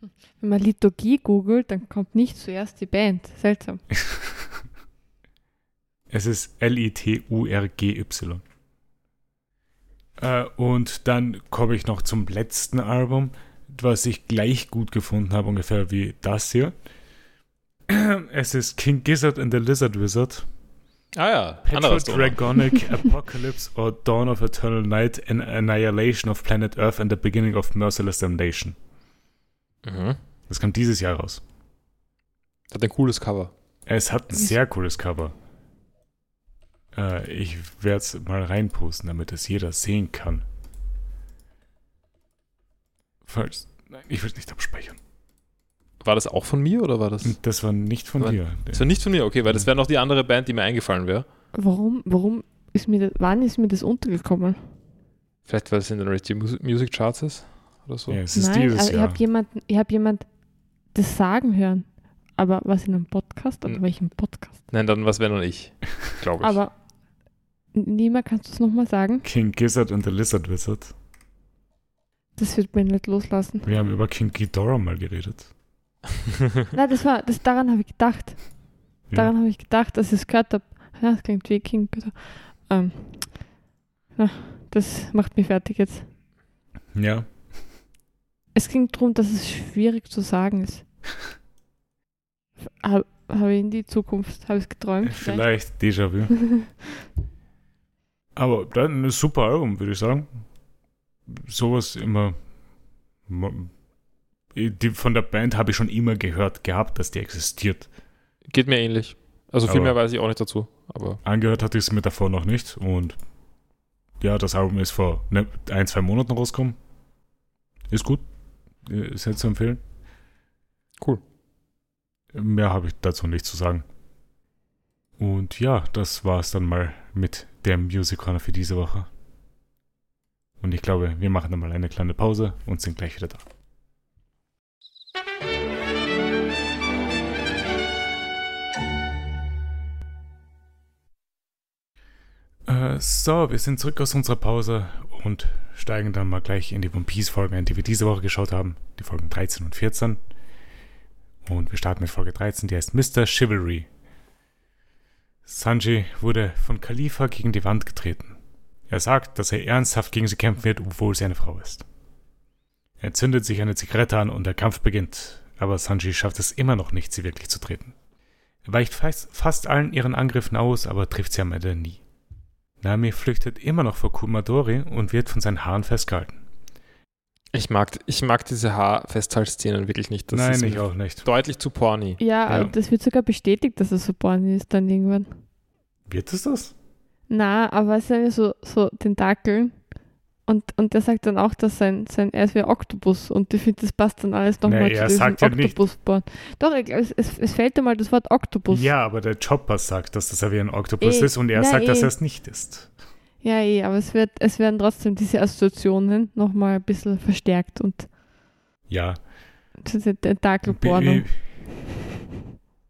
Wenn man Liturgie googelt, dann kommt nicht zuerst die Band. Seltsam. Es ist L-I-T-U-R-G-Y. Äh, und dann komme ich noch zum letzten Album, was ich gleich gut gefunden habe, ungefähr wie das hier. Es ist King Gizzard and the Lizard Wizard. Ah ja, Petro. Dragonic Apocalypse or Dawn of Eternal Night and Annihilation of Planet Earth and the Beginning of Merciless Damnation. Mhm. Das kam dieses Jahr raus. Hat ein cooles Cover. Es hat ein sehr cooles Cover. Äh, ich werde es mal reinposten, damit es jeder sehen kann. Falls. Nein, ich will es nicht abspeichern. War das auch von mir oder war das? Das war nicht von Aber- dir. Das war nicht von mir, okay, weil das wäre noch die andere Band, die mir eingefallen wäre. Warum, warum ist mir das, wann ist mir das untergekommen? Vielleicht, weil es in den Music Charts ist oder so. Ja, es ist Nein, dieses aber ich Jahr. habe jemanden, ich habe jemand das sagen hören. Aber was in einem Podcast? Oder Hm. welchem Podcast? Nein, dann was wäre noch ich, glaube ich. Aber Nima, kannst du es nochmal sagen? King Gizzard and the Lizard Wizard. Das wird mir nicht loslassen. Wir haben über King Ghidorah mal geredet. Nein, das war, das, daran habe ich gedacht. Ja. Daran habe ich gedacht, dass ich es gehört habe. Ja, das klingt wie King. Ähm, na, das macht mich fertig jetzt. ja. Es ging darum, dass es schwierig zu sagen ist. Habe hab ich in die Zukunft, habe ich es geträumt? Vielleicht Déjà-vu. Aber dann ein super Album, würde ich sagen. Sowas immer. Die, von der Band habe ich schon immer gehört gehabt, dass die existiert. Geht mir ähnlich. Also viel Aber- mehr weiß ich auch nicht dazu. Aber Angehört hatte ich es mir davor noch nicht. Und ja, das Album ist vor ne, ein, zwei Monaten rausgekommen. Ist gut. Äh, Sehr zu empfehlen. Cool. Mehr habe ich dazu nicht zu sagen. Und ja, das war es dann mal mit der Music Corner für diese Woche. Und ich glaube, wir machen dann mal eine kleine Pause und sind gleich wieder da. Äh, so, wir sind zurück aus unserer Pause und steigen dann mal gleich in die One Piece Folgen ein, die wir diese Woche geschaut haben. Die Folgen 13 und 14. Und wir starten mit Folge 13, die heißt Mr. Chivalry. Sanji wurde von Khalifa gegen die Wand getreten. Er sagt, dass er ernsthaft gegen sie kämpfen wird, obwohl sie eine Frau ist. Er zündet sich eine Zigarette an und der Kampf beginnt, aber Sanji schafft es immer noch nicht, sie wirklich zu treten. Er weicht fast, fast allen ihren Angriffen aus, aber trifft sie am Ende nie. Nami flüchtet immer noch vor Kumadori und wird von seinen Haaren festgehalten. Ich mag, ich mag diese Haarfesthaltszenen wirklich nicht. Das Nein, ist ich auch nicht. deutlich zu porny. Ja, Ja. das wird sogar bestätigt, dass er so born ist dann irgendwann. Wird es das? Na, aber es sind ja so, so Tentakeln. Und, und der sagt dann auch, dass sein, sein er ist wie ein Oktopus. Und ich finde, das passt dann alles nochmal Nee, er sagt ja nicht- Oktopusborn. Doch, es, es, es fällt einmal das Wort Oktopus. Ja, aber der Chopper sagt, dass das ja wie ein Oktopus Eh, ist und er na, sagt, dass eh. er es nicht ist. Ja, eh, aber es, wird, es werden trotzdem diese Assoziationen nochmal ein bisschen verstärkt und Ja. diese Tentakelbornung.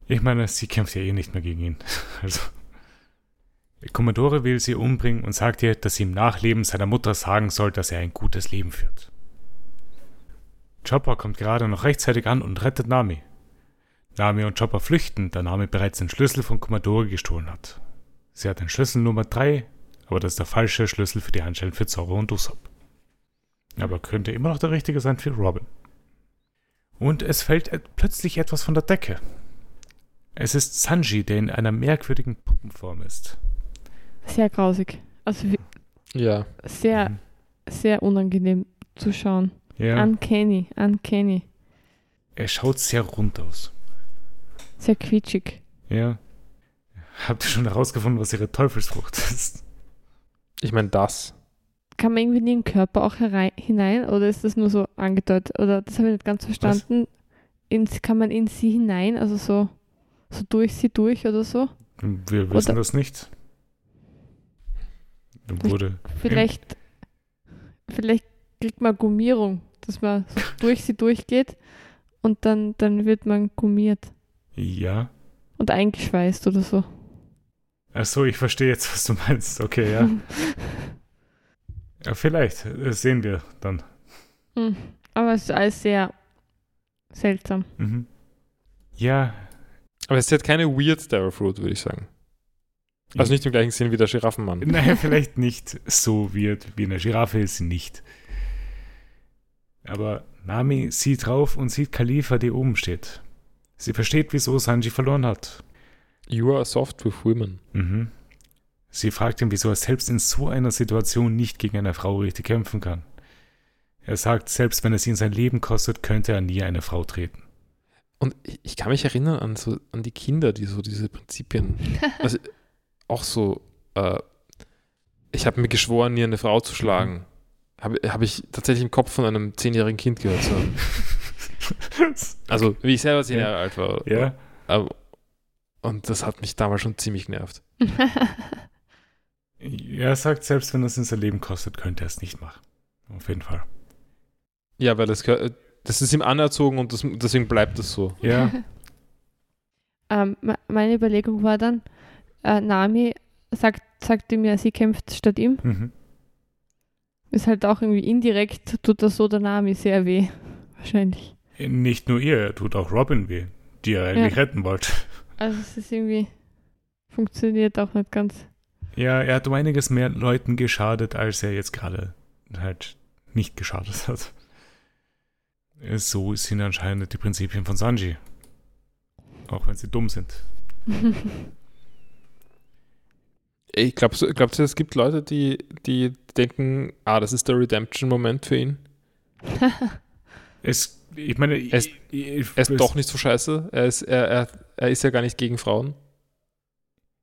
Ich meine, sie kämpft ja eh nicht mehr gegen ihn. Also. Commodore will sie umbringen und sagt ihr, dass sie im Nachleben seiner Mutter sagen soll, dass er ein gutes Leben führt. Chopper kommt gerade noch rechtzeitig an und rettet Nami. Nami und Chopper flüchten, da Nami bereits den Schlüssel von Commodore gestohlen hat. Sie hat den Schlüssel Nummer 3, aber das ist der falsche Schlüssel für die Handschellen für Zorro und Usopp. Aber könnte immer noch der richtige sein für Robin. Und es fällt plötzlich etwas von der Decke. Es ist Sanji, der in einer merkwürdigen Puppenform ist. Sehr grausig. Also wie- Ja. sehr, Mhm. sehr unangenehm zu schauen. Ja, Uncanny, uncanny. er schaut sehr rund aus. Sehr quietschig. Ja. Habt ihr schon herausgefunden, was ihre Teufelsfrucht ist? Ich meine, das. Kann man irgendwie in den Körper auch herein, hinein oder ist das nur so angedeutet? Oder das habe ich nicht ganz verstanden. In, kann man in sie hinein, also so, so durch sie durch oder so? Wir wissen Oder- das nicht. Wurde. Vielleicht, vielleicht kriegt man Gummierung, dass man so durch sie durchgeht und dann, dann wird man gummiert Ja. und eingeschweißt oder so. Achso, ich verstehe jetzt, was du meinst. Okay, ja. ja vielleicht. Das sehen wir dann. Hm. Aber es ist alles sehr seltsam. Mhm. Ja. Aber es ist halt keine weird Star Fruit, würde ich sagen. Also nicht im gleichen Sinn wie der Giraffenmann. Naja, vielleicht nicht so wird wie eine Giraffe ist sie nicht. Aber Nami sieht drauf und sieht Khalifa, die oben steht. Sie versteht, wieso Sanji verloren hat. You are soft with women. Mhm. Sie fragt ihn, wieso er selbst in so einer Situation nicht gegen eine Frau richtig kämpfen kann. Er sagt, selbst wenn es ihn sein Leben kostet, könnte er nie eine Frau treten. Und ich, ich kann mich erinnern an, so, an die Kinder, die so diese Prinzipien, also auch so, äh, ich habe mir geschworen, nie eine Frau zu schlagen. Habe hab ich tatsächlich im Kopf von einem zehnjährigen Kind gehört. So. Also, wie ich selber zehn Ja. Jahre alt war. ja, Aber, und das hat mich damals schon ziemlich genervt. er sagt, selbst wenn ihn sein Leben kostet, könnte er es nicht machen. Auf jeden Fall. Ja, weil das, das ist ihm anerzogen und das, deswegen bleibt es so. Ja, ähm, me- meine Überlegung war dann, äh, Nami sagt, ihm ja, sie kämpft statt ihm. mhm. Ist halt auch irgendwie indirekt, tut das so der Nami sehr weh. Wahrscheinlich. Nicht nur ihr, er tut auch Robin weh, die er eigentlich Ja. retten wollte. Also es ist irgendwie, funktioniert auch nicht ganz. Ja, er hat um einiges mehr Leuten geschadet, als er jetzt gerade halt nicht geschadet hat. So sind anscheinend die Prinzipien von Sanji. Auch wenn sie dumm sind. Ich glaube, glaubst du, es gibt Leute, die, die denken, ah, das ist der Redemption-Moment für ihn? Es, ich meine, Er ist- ich, Er ist doch nicht so scheiße. Er ist, er, er, er ist ja gar nicht gegen Frauen.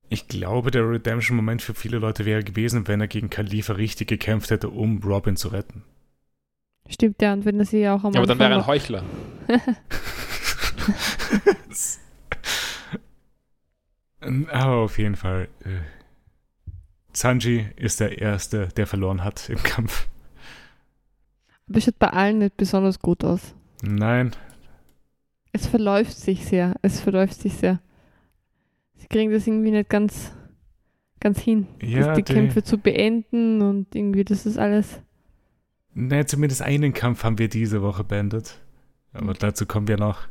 Ich glaube, der Redemption-Moment für viele Leute wäre gewesen, wenn er gegen Khalifa richtig gekämpft hätte, um Robin zu retten. Stimmt, ja, und wenn er sie auch am Ja, aber dann wäre er ein Heuchler. Aber auf jeden Fall, äh, Sanji ist der Erste, der verloren hat im Kampf. Aber es schaut bei allen nicht besonders gut aus. Nein, Es verläuft sich sehr. Es verläuft sich sehr. Sie kriegen das irgendwie nicht ganz, ganz hin, ja, die die- Kämpfe zu beenden und irgendwie, das ist alles. Ne, zumindest einen Kampf haben wir diese Woche beendet. Aber Mhm. dazu kommen wir noch.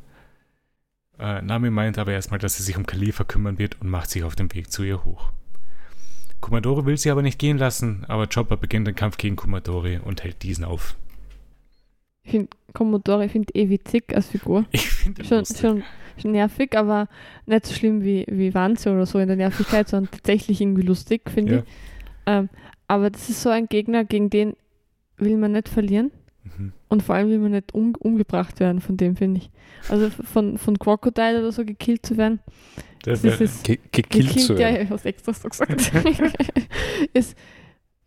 Äh, Nami meint aber erstmal, dass sie sich um Khalifa kümmern wird und macht sich auf den Weg zu ihr hoch. Kumadori will sie aber nicht gehen lassen, aber Chopper beginnt den Kampf gegen Kumadori und hält diesen auf. Ich finde Commodore, ich finde eh witzig als Figur. Ich finde Schon, lustig. schon, schon nervig, aber nicht so schlimm wie, wie Wanze oder so in der Nervigkeit, sondern tatsächlich irgendwie lustig, finde Ja. ich. Ähm, aber das ist so ein Gegner, gegen den will man nicht verlieren. Mhm. Und vor allem will man nicht um, umgebracht werden von dem, finde ich. Also von, von Crocodile oder so gekillt zu werden, Das wär, ist Ge gekillt zu ja, werden. ich hab's extra so gesagt. ist,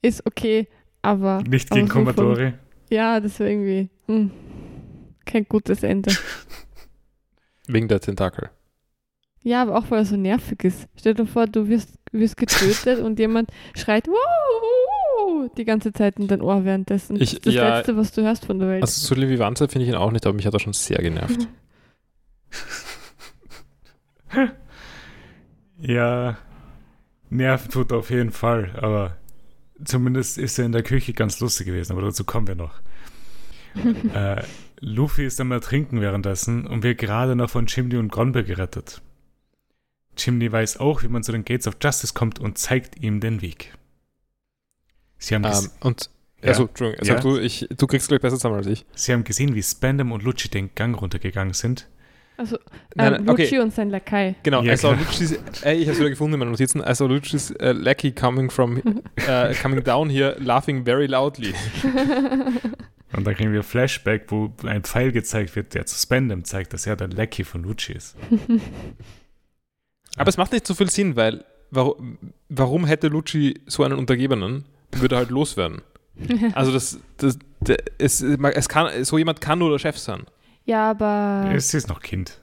ist okay, aber nicht gegen so Kumadori. ja, das war irgendwie hm, kein gutes Ende. Wegen der Tentakel. Ja, aber auch weil er so nervig ist. Stell dir vor, du wirst, wirst getötet und jemand schreit "Wuhu, wuhu", die ganze Zeit in dein Ohr währenddessen. Ich- das ist das ja, Letzte, was du hörst von der Welt. Also so Wanze finde ich ihn auch nicht, aber mich hat er schon sehr genervt. Ja, nerven tut auf jeden Fall, aber zumindest ist er in der Küche ganz lustig gewesen, aber dazu kommen wir noch. äh, Luffy ist am Ertrinken währenddessen und wird gerade noch von Chimney und Gonbe gerettet. Chimney weiß auch, wie man zu den Gates of Justice kommt und zeigt ihm den Weg. Sie haben, ähm, und, Ja. also, Entschuldigung, sag Ja. du, ich, du kriegst gleich besser zusammen als ich. Sie haben gesehen, wie Spandam und Lucci den Gang runtergegangen sind. Also, Nein, ähm, nein, okay. Lucci und sein Lakai. Genau, Ja, also. Luci's, äh, ich habe es wieder gefunden in meinen Notizen. Also Luci's äh, Lackey coming from äh, coming down here, laughing very loudly. Und dann kriegen wir Flashback, wo ein Pfeil gezeigt wird, der zu Spandam zeigt, dass er der Lecky von Lucci ist. Aber es macht nicht so viel Sinn, weil warum, warum hätte Lucci so einen Untergebenen? Würde er halt loswerden. Also das, das, der, es, es kann, so jemand kann nur der Chef sein. ja, aber. Es ist noch Kind.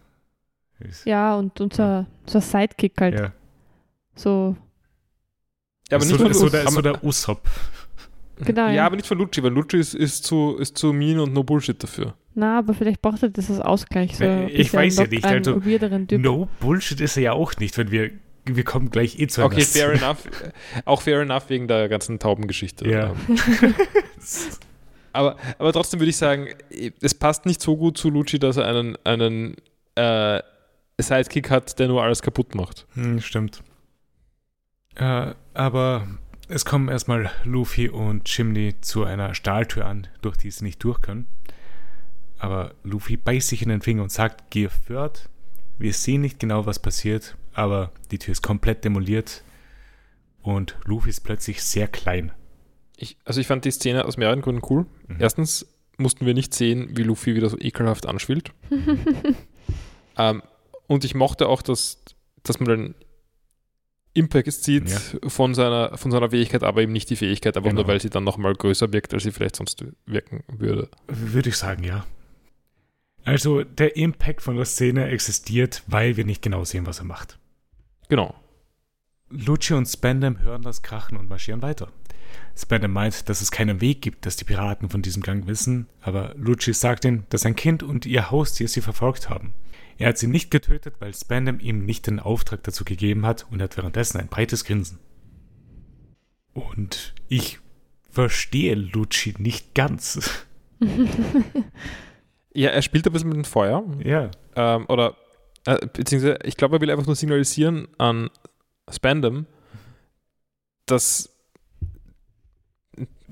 Ist, ja, und unser, unser Sidekick halt. ja. So, Ja, aber so, nicht der- von so, der, so der Usopp. Genau, Ja, ja. aber nicht von Lucci, weil Lucci ist, ist, zu, ist zu mean und no Bullshit dafür. Na, aber vielleicht braucht er das als Ausgleich. So Äh, ich weiß ja nicht, also. No Bullshit ist er ja auch nicht, wenn wir, wir kommen gleich eh zu Okay, fair Szene. enough. Auch fair enough wegen der ganzen Taubengeschichte. Ja. Aber, aber trotzdem würde ich sagen, es passt nicht so gut zu Lucci, dass er einen, einen äh, Sidekick hat, der nur alles kaputt macht. Hm, stimmt. Äh, aber es kommen erstmal Luffy und Chimney zu einer Stahltür an, durch die sie nicht durch können. Aber Luffy beißt sich in den Finger und sagt, geh fort. Wir sehen nicht genau, was passiert, aber die Tür ist komplett demoliert und Luffy ist plötzlich sehr klein. Ich, also ich fand die Szene aus mehreren Gründen cool. Mhm. Erstens mussten wir nicht sehen, wie Luffy wieder so ekelhaft anspielt. ähm, und ich mochte auch, dass, dass man den Impact sieht Ja. von, seiner, von seiner Fähigkeit, aber eben nicht die Fähigkeit, einfach Genau. nur weil sie dann nochmal größer wirkt, als sie vielleicht sonst wirken würde. Würde ich sagen, ja. Also der Impact von der Szene existiert, weil wir nicht genau sehen, was er macht. Genau. Lucci und Spandam hören das Krachen und marschieren weiter. Spandam meint, dass es keinen Weg gibt, dass die Piraten von diesem Gang wissen, aber Lucci sagt ihnen, dass ein Kind und ihr Haustier sie verfolgt haben. Er hat sie nicht getötet, weil Spandam ihm nicht den Auftrag dazu gegeben hat und hat währenddessen ein breites Grinsen. Und ich verstehe Lucci nicht ganz. Ja, er spielt ein bisschen mit dem Feuer. ja, Ähm, oder, äh, beziehungsweise, ich glaube, er will einfach nur signalisieren an Spandam, dass,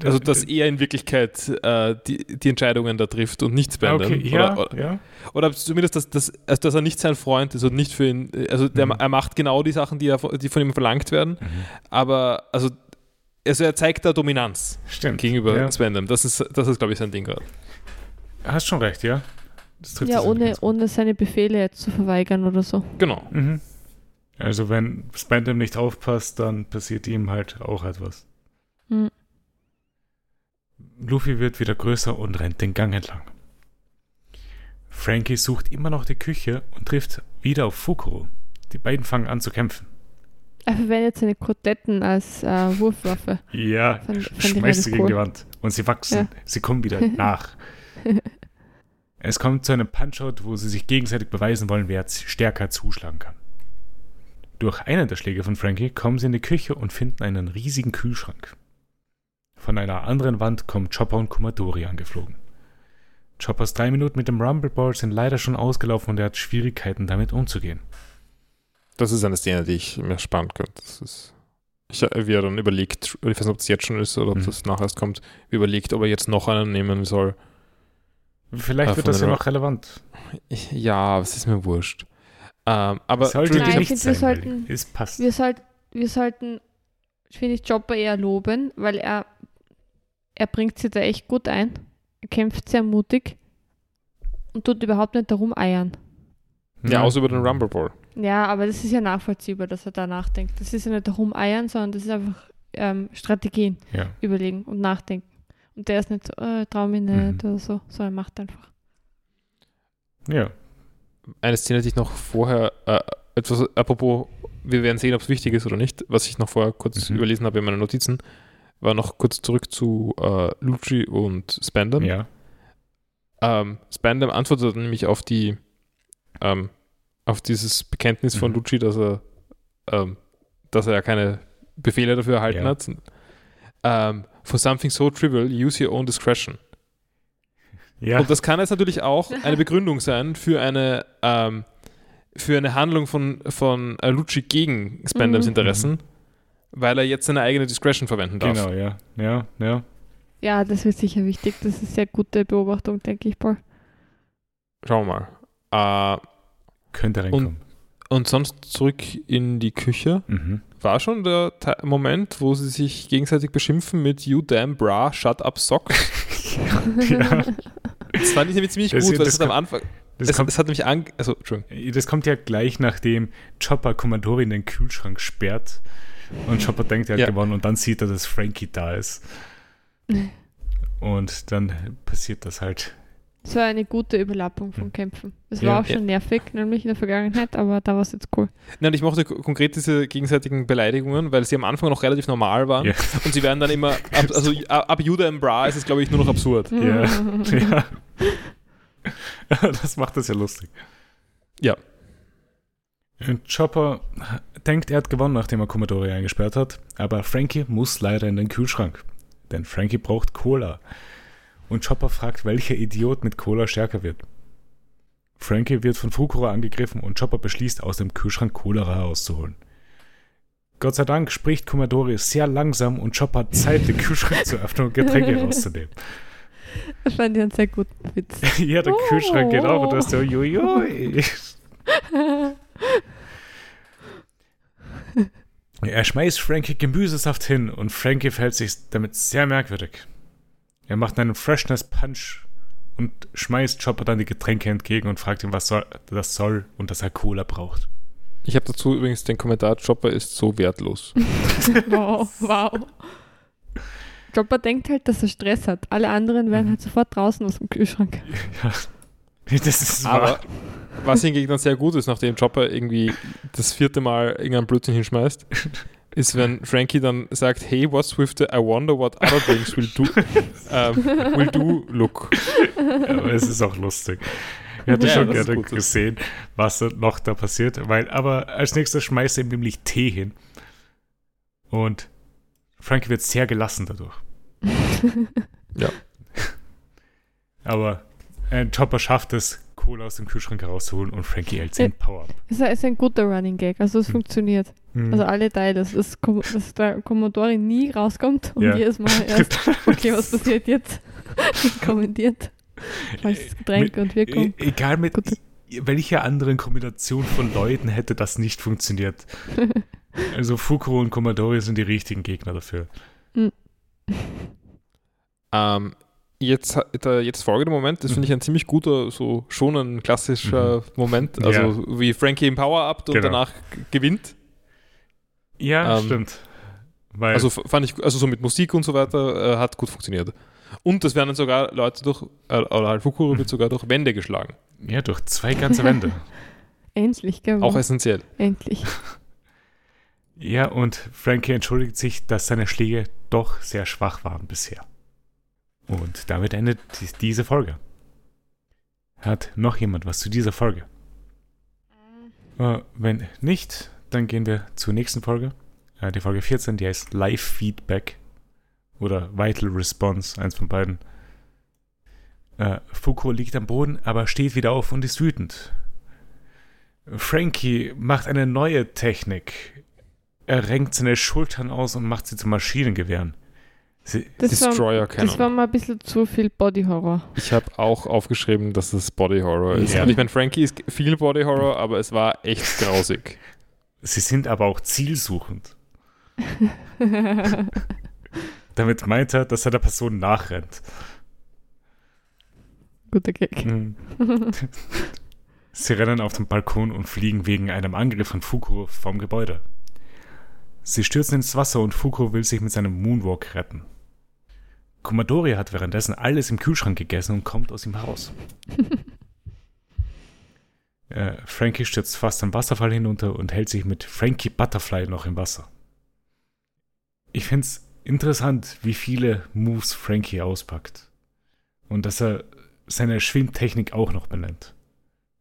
also, dass er in Wirklichkeit äh, die, die Entscheidungen da trifft und nicht Spandam. okay, ja, oder, oder, ja. oder zumindest, dass, dass, also, dass er nicht sein Freund ist und nicht für ihn, also der, Mhm. er macht genau die Sachen, die, er, die von ihm verlangt werden, aber also, also er zeigt da Dominanz Stimmt. gegenüber ja. Spandam. Das ist, das ist glaube ich, sein Ding gerade. Hast schon recht, ja. Das trifft ja, ohne, ohne seine Befehle jetzt zu verweigern oder so. Genau. Mhm. Also wenn Spandam nicht aufpasst, dann passiert ihm halt auch etwas. Hm. Luffy wird wieder größer und rennt den Gang entlang. Frankie sucht immer noch die Küche und trifft wieder auf Fukuro. Die beiden fangen an zu kämpfen. Er verwendet seine Kotetten als äh, Wurfwaffe. Ja, Fand- fand schmeißt sie gegen cool. die Wand. Und sie wachsen. Ja. Sie kommen wieder nach. Es kommt zu einem Punch-Out, wo sie sich gegenseitig beweisen wollen, wer stärker zuschlagen kann. Durch einen der Schläge von Frankie kommen sie in die Küche und finden einen riesigen Kühlschrank. Von einer anderen Wand kommen Chopper und Kumadori angeflogen. Choppers drei Minuten mit dem Rumble Ball sind leider schon ausgelaufen und er hat Schwierigkeiten damit umzugehen. Das ist eine Szene, die ich mir sparen könnte. Ich, wie er dann überlegt, ich weiß nicht, ob es jetzt schon ist oder ob Mhm. das nachher erst kommt, überlegt, ob er jetzt noch einen nehmen soll. Vielleicht Ah, wird das ja noch relevant. Ja, es ist mir wurscht. Ähm, aber Sollte Nein, nicht finde, sein, wir sollten- es passt. Wir, sollt, wir sollten, finde ich, Chopper eher loben, weil er, er bringt sie da echt gut ein. Er kämpft sehr mutig und tut überhaupt nicht darum eiern. ja, außer über den Rumble Ball. Ja, aber das ist ja nachvollziehbar, dass er da nachdenkt. Das ist ja nicht darum eiern, sondern das ist einfach ähm, Strategien Ja. überlegen und nachdenken. Und der ist nicht so, äh, trau mich nicht Mhm. oder so, sondern macht einfach. ja. Eine Szene, die ich noch vorher, äh, etwas, apropos, wir werden sehen, ob es wichtig ist oder nicht, was ich noch vorher kurz Mhm. überlesen habe in meinen Notizen, war noch kurz zurück zu äh, Lucci und Spandam. Ja. Ähm, Spandam antwortet nämlich auf die ähm, auf dieses Bekenntnis von Mhm. Lucci, dass er ähm, dass er ja keine Befehle dafür erhalten Ja. hat. Ähm, for something so trivial, use your own discretion. Ja. Und das kann jetzt natürlich auch eine Begründung sein für eine ähm, für eine Handlung von, von äh, Lucci gegen Spandams Mhm. Interessen, weil er jetzt seine eigene Discretion verwenden darf. Genau, ja. Ja, ja. Ja, das wird sicher wichtig. Das ist eine sehr gute Beobachtung, denke ich, Paul. Schauen wir mal. Äh, Könnte reinkommen. Und sonst zurück in die Küche. mhm. War schon der Te Moment, wo sie sich gegenseitig beschimpfen mit You damn bra, shut up sock. ja. Das fand ich nämlich ziemlich Das- gut, weil das das, hat am Anfang. Das, Es, kommt, es hat nämlich an. Also, Entschuldigung. das kommt ja gleich, nachdem Chopper Kommandori in den Kühlschrank sperrt. Und Chopper denkt, er hat Ja. gewonnen. Und dann sieht er, dass Frankie da ist. Und dann passiert das halt. Das war eine gute Überlappung von Mhm. Kämpfen. Es Ja. war auch schon nervig, nämlich in der Vergangenheit, aber da war es jetzt cool. Nein, ich mochte ko- konkret diese gegenseitigen Beleidigungen, weil sie am Anfang noch relativ normal waren. Ja. Und sie werden dann immer. Ab, also ab ab Judah im Bra ist es, glaube ich, nur noch absurd. Ja. ja. das macht das ja lustig. Ja. Und Chopper denkt, er hat gewonnen, nachdem er Commodore eingesperrt hat, aber Frankie muss leider in den Kühlschrank, denn Frankie braucht Cola. Und Chopper fragt, welcher Idiot mit Cola stärker wird. Frankie wird von Fukuro angegriffen und Chopper beschließt, aus dem Kühlschrank Cola herauszuholen. Gott sei Dank spricht Commodore sehr langsam und Chopper hat Zeit, den Kühlschrank zu öffnen und Getränke rauszunehmen. Das fand ich einen sehr guten Witz. ja, der Kühlschrank geht auf und du hast so, uiuiui. Er schmeißt Frankie Gemüsesaft hin und Frankie verhält sich damit sehr merkwürdig. Er macht einen Freshness Punch und schmeißt Chopper dann die Getränke entgegen und fragt ihn, was soll, das soll und dass er Cola braucht. Ich habe dazu übrigens den Kommentar: Chopper ist so wertlos. wow, wow. Chopper denkt halt, dass er Stress hat. Alle anderen wären Mhm. halt sofort draußen aus dem Kühlschrank. Ja, das ist wahr. Aber was hingegen dann sehr gut ist, nachdem Chopper irgendwie das vierte Mal irgendeinen Blödsinn hinschmeißt, ist, wenn Frankie dann sagt, hey, what's with the I wonder what other drinks will do, ähm, will do look. aber es ist auch lustig. Ich hätte Ja, schon gerne gesehen, was noch da passiert, weil, aber als nächstes schmeißt er ihm nämlich Tee hin. Und Frankie wird sehr gelassen dadurch. Ja. Aber ein Chopper schafft es, Cola aus dem Kühlschrank herauszuholen und Frankie hält seinen Power-Up. Es ist ein- ist ein guter Running Gag, also es Hm. funktioniert. Mhm. Also alle Teile, dass, das, dass der Commodore nie rauskommt und Ja. jedes Mal erst, okay, was passiert jetzt? Kommentiert. Falsches Getränk und Wirkung. E egal mit Gut. i- welcher anderen Kombination von Leuten hätte das nicht funktioniert. Also Fukuro und Commodore sind die richtigen Gegner dafür. Ähm, jetzt, der jetzt folgende Moment, das finde ich ein ziemlich guter, so schon ein klassischer Moment, also wie Frankie im Power-Up und Genau. danach gewinnt. Ja, Ähm, stimmt. Weil, Also fand ich, also so mit Musik und so weiter, äh, hat gut funktioniert. Und das werden dann sogar Leute durch, äh, oder halt Fukuro wird sogar durch Wände geschlagen. Ja, durch zwei ganze Wände. Endlich, gell? Auch essentiell. Endlich. ja, und Frankie entschuldigt sich, dass seine Schläge doch sehr schwach waren bisher. Und damit endet dies- diese Folge. Hat noch jemand was zu dieser Folge? Äh, wenn nicht, dann gehen wir zur nächsten Folge. Äh, die Folge 14, die heißt Live Feedback oder Vital Response, eins von beiden. Äh, Foucault liegt am Boden, aber steht wieder auf und ist wütend. Frankie macht eine neue Technik. Er renkt seine Schultern aus und macht sie zu Maschinengewehren. Sie, Das war, Destroyer das war mal ein bisschen zu viel Body Horror. Ich habe auch aufgeschrieben, dass es Body Horror ist. Ja. Und ich meine, Frankie ist viel Body Horror, aber es war echt grausig. Sie sind aber auch zielsuchend. Damit meint er, dass er der Person nachrennt. Guter Gag. Mhm. Sie rennen auf den Balkon und fliegen wegen einem Angriff von Fukuro vom Gebäude. Sie stürzen ins Wasser und Fukuro will sich mit seinem Moonwalk retten. Kommodori hat währenddessen alles im Kühlschrank gegessen und kommt aus ihm heraus. äh, Frankie stürzt fast am Wasserfall hinunter und hält sich mit Frankie Butterfly noch im Wasser. Ich finde es interessant, wie viele Moves Frankie auspackt. Und dass er seine Schwimmtechnik auch noch benennt.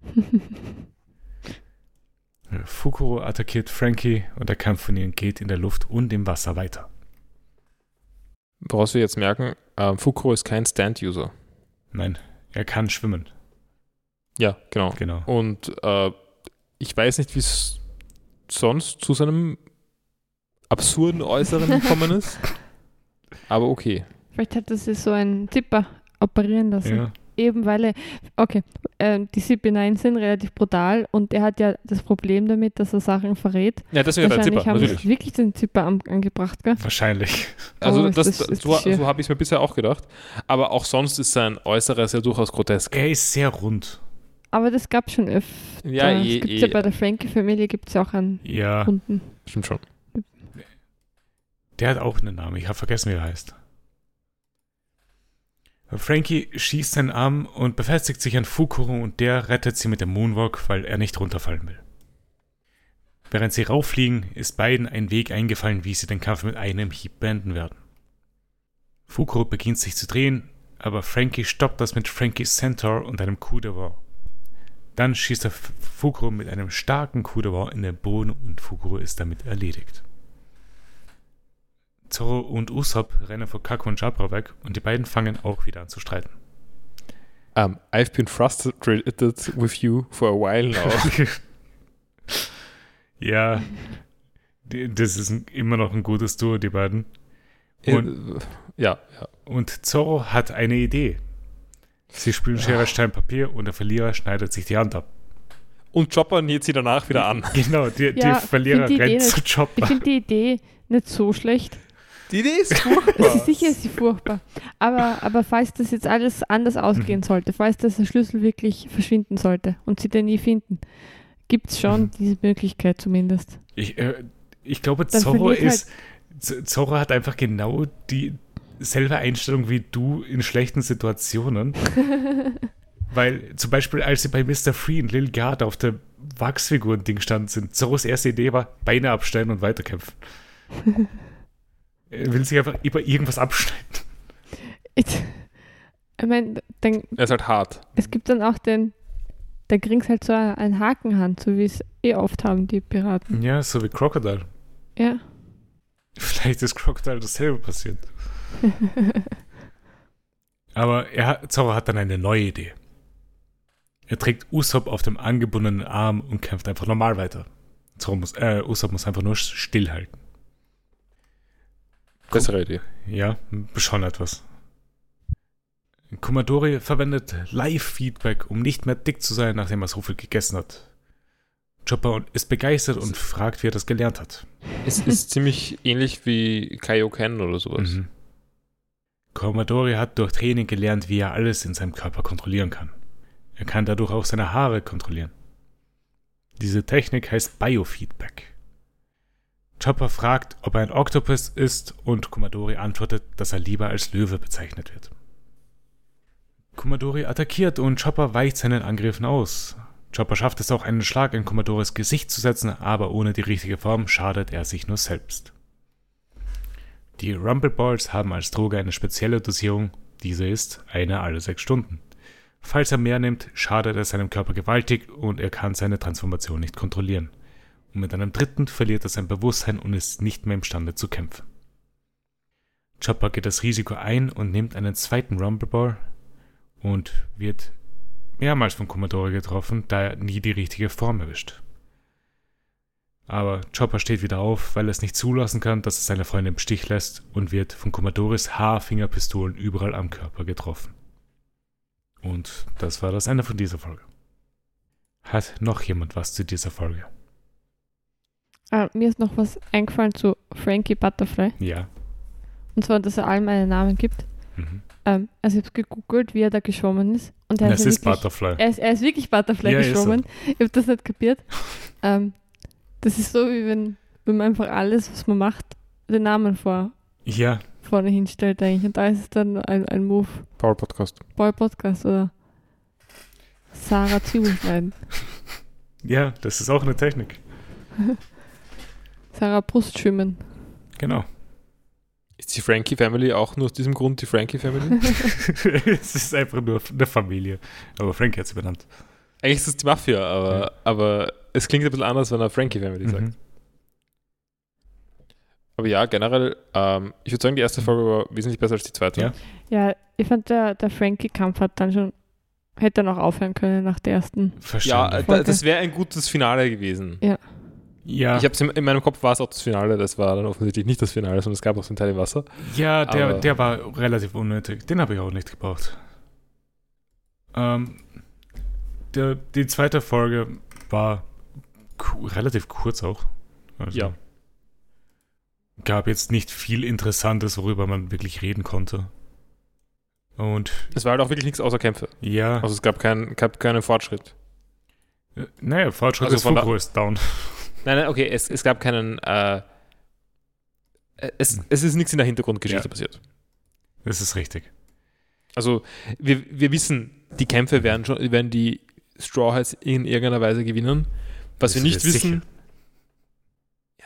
Fukuro attackiert Frankie und der Kampf von ihnen geht in der Luft und im Wasser weiter. Woraus wir jetzt merken, ähm, Fukuro ist kein Stand-User. Nein, er kann schwimmen. Ja, genau. Genau. Und äh, ich weiß nicht, wie es sonst zu seinem absurden Äußeren gekommen ist. Aber okay. Vielleicht hat er sich so einen Zipper operieren lassen. Ja. Eben weil er, okay, ähm, die CP9 sind relativ brutal und er hat ja das Problem damit, dass er Sachen verrät. Ja, deswegen der Wahrscheinlich Zipper, haben natürlich. sie wirklich den Zipper am, angebracht, gell? Wahrscheinlich. Also Oh, das, das- so, das schier. so habe ich es mir bisher auch gedacht. Aber auch sonst ist sein Äußeres ja durchaus grotesk. Er ist sehr rund. Aber das gab schon öfter. Ja, es eh, gibt eh. ja bei der Frankie-Familie gibt es auch einen Ja, runden. Stimmt schon. der hat auch einen Namen. Ich habe vergessen, wie er heißt. Frankie schießt seinen Arm und befestigt sich an Fukuro und der rettet sie mit dem Moonwalk, weil er nicht runterfallen will. Während sie rauffliegen, ist beiden ein Weg eingefallen, wie sie den Kampf mit einem Hieb beenden werden. Fukuro beginnt sich zu drehen, aber Frankie stoppt das mit Frankies Centaur und einem Coup de Vent. Dann schießt er Fukuro mit einem starken Coup in den Boden und Fukuro ist damit erledigt. Zorro und Usopp rennen vor Kako und Jabra weg und die beiden fangen auch wieder an zu streiten. Um, I've been frustrated with you for a while now. ja, das ist immer noch ein gutes Duo, die beiden. Und- ja, ja. Und Zorro hat eine Idee. Sie spielen Schere, Stein, Papier und der Verlierer schneidet sich die Hand ab. Und Chopper näht sie danach wieder an. Genau, die, Ja, die Verlierer die Idee rennt zu Ich Chopper. finde die Idee nicht so schlecht. Die Idee ist furchtbar. ist sicher ist sie furchtbar. Aber, aber falls das jetzt alles anders Mhm. ausgehen sollte, falls das der Schlüssel wirklich verschwinden sollte und sie den nie finden, gibt es schon Mhm. diese Möglichkeit zumindest. Ich, äh, ich glaube, Zorro halt- ist. Z- Zorro hat einfach genau dieselbe Einstellung wie du in schlechten Situationen. Weil zum Beispiel, als sie bei Mr. Free und Lil Gard auf der Wachsfiguren-Ding standen sind, Zorros erste Idee war, Beine abstellen und weiterkämpfen. er will sich einfach über irgendwas abschneiden. Ich, ich meine, dann, Er ist halt hart. es gibt dann auch den, da kriegst halt so ein Hakenhand, so wie es eh oft haben, die Piraten. Ja, so wie Crocodile. Ja. Vielleicht ist Crocodile dasselbe passiert. Aber er, hat- Zorro hat dann eine neue Idee. Er trägt Usopp auf dem angebundenen Arm und kämpft einfach normal weiter. Zorro muss, äh, Usopp muss einfach nur stillhalten. Bessere Idee. Ja, schon etwas. Kommodori verwendet Live-Feedback, um nicht mehr dick zu sein, nachdem er so viel gegessen hat. Chopper ist begeistert und fragt, wie er das gelernt hat. Es ist ziemlich ähnlich wie Kaioken oder sowas. Mhm. Commodore hat durch Training gelernt, wie er alles in seinem Körper kontrollieren kann. Er kann dadurch auch seine Haare kontrollieren. Diese Technik heißt Biofeedback. Chopper fragt, ob er ein Oktopus ist und Commodore antwortet, dass er lieber als Löwe bezeichnet wird. Commodore attackiert und Chopper weicht seinen Angriffen aus. Chopper schafft es auch, einen Schlag in Commodores Gesicht zu setzen, aber ohne die richtige Form schadet er sich nur selbst. Die Rumble Balls haben als Droge eine spezielle Dosierung, diese ist eine alle sechs Stunden. Falls er mehr nimmt, schadet er seinem Körper gewaltig und er kann seine Transformation nicht kontrollieren. Und mit einem dritten verliert er sein Bewusstsein und ist nicht mehr imstande zu kämpfen. Chopper geht das Risiko ein und nimmt einen zweiten Rumble Ball und wird mehrmals von Commodore getroffen, da er nie die richtige Form erwischt. Aber Chopper steht wieder auf, weil er es nicht zulassen kann, dass er seine Freundin im Stich lässt und wird von Commodores Haarfingerpistolen überall am Körper getroffen. Und das war das Ende von dieser Folge. Hat noch jemand was zu dieser Folge? Ah, mir ist noch was eingefallen zu Frankie Butterfly. Ja. Und zwar, dass er allen einen Namen gibt. Mhm. Ähm, also ich habe gegoogelt, wie er da geschwommen ist. Und er ist, ist wirklich, Butterfly. er, ist, er ist wirklich Butterfly Ja, geschwommen. Ich habe das nicht kapiert. ähm, das ist so, wie wenn, wenn man einfach alles, was man macht, den Namen vor, Ja, vorne hinstellt eigentlich. Und da ist es dann ein, ein Move. Power Podcast. Boy Podcast oder Sarah Zwiebelschneiden. ja, das ist auch eine Technik. Sarah Brustschwimmen. Genau. Ist die Frankie Family auch nur aus diesem Grund die Frankie Family? es ist einfach nur eine Familie. Aber Frank hat sie benannt. Eigentlich ist es die Mafia, aber, Ja. aber es klingt ein bisschen anders, wenn er Frankie Family sagt. Mhm. Aber ja, generell, ähm, ich würde sagen, die erste Folge war wesentlich besser als die zweite. Ja. Ja, ich fand, der, der Frankie-Kampf hat dann schon, hätte dann auch aufhören können nach der ersten. Ja, Verstanden. äh, Folge. das wäre ein gutes Finale gewesen. ja, Ich hab's in, in meinem Kopf war es auch das Finale, das war dann offensichtlich nicht das Finale, sondern es gab auch so einen Teil im Wasser. ja der, aber- der war relativ unnötig. Den habe ich auch nicht gebraucht. Ähm, der, die zweite Folge war relativ kurz auch. Also Ja. Gab jetzt nicht viel Interessantes, worüber man wirklich reden konnte. Und Es war halt auch wirklich nichts außer Kämpfe. ja, Also es gab, kein, gab keinen Fortschritt. äh, naja, Fortschritt also ist Fugro ist down. Nein, nein, okay, es, es gab keinen. Äh, es, es ist nichts in der Hintergrundgeschichte Ja. passiert. Das ist richtig. Also wir, wir wissen, die Kämpfe werden schon, werden die Straw Hats in irgendeiner Weise gewinnen. Was wir Das nicht ist wissen. sicher.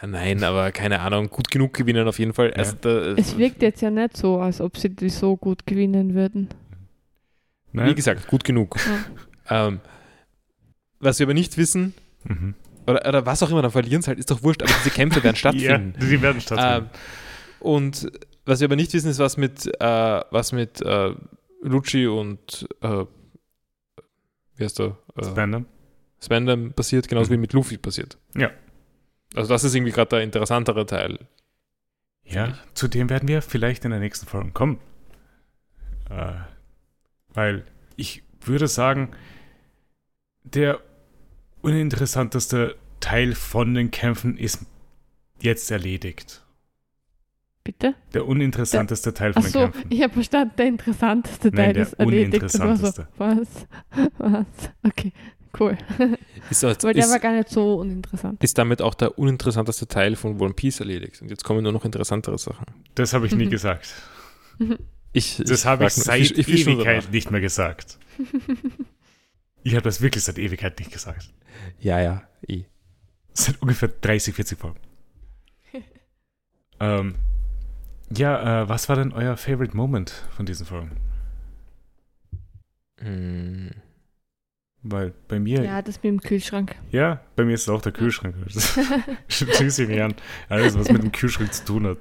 Ja, nein, aber keine Ahnung, gut genug gewinnen auf jeden Fall. Ja. Also, da, Es wirkt jetzt ja nicht so, als ob sie die so gut gewinnen würden. Wie Nein? gesagt, gut genug. Ähm, was wir aber nicht wissen, Mhm. oder, oder was auch immer, dann verlieren sie halt, ist doch wurscht, aber diese Kämpfe werden stattfinden. Ja, die werden stattfinden. Ähm, und was wir aber nicht wissen, ist, was mit, äh, was mit äh, Lucci und äh, wie heißt der? Äh, Spannend. Spandam passiert, genauso Mhm. wie mit Luffy passiert. Ja. Also das ist irgendwie gerade der interessantere Teil. Ja, zu dem werden wir vielleicht in der nächsten Folge kommen. Äh, weil ich würde sagen, der uninteressanteste Teil von den Kämpfen ist jetzt erledigt. Bitte? Der uninteressanteste Teil von Ach den so, Kämpfen. ich habe verstanden, der interessanteste Nein, Teil der ist war uninteressanteste. was? Was? Okay, cool. Ist, das, Aber der war ist, gar nicht so uninteressant. ist damit auch der uninteressanteste Teil von One Piece erledigt. Und jetzt kommen nur noch interessantere Sachen. Das habe ich nie gesagt. Ich, Das habe ich seit ich, ich Ewigkeit nicht mehr gesagt. Ich habe das wirklich seit Ewigkeit nicht gesagt. Ja, ja, eh. Seit ungefähr 30, 40 Folgen. ähm, ja, äh, was war denn euer Favorite Moment von diesen Folgen? Hm. Weil bei mir, ja, Ja, das mit dem Kühlschrank. bei mir ist es auch der Kühlschrank. Schließe ich mich an. Alles, was mit dem Kühlschrank zu tun hat.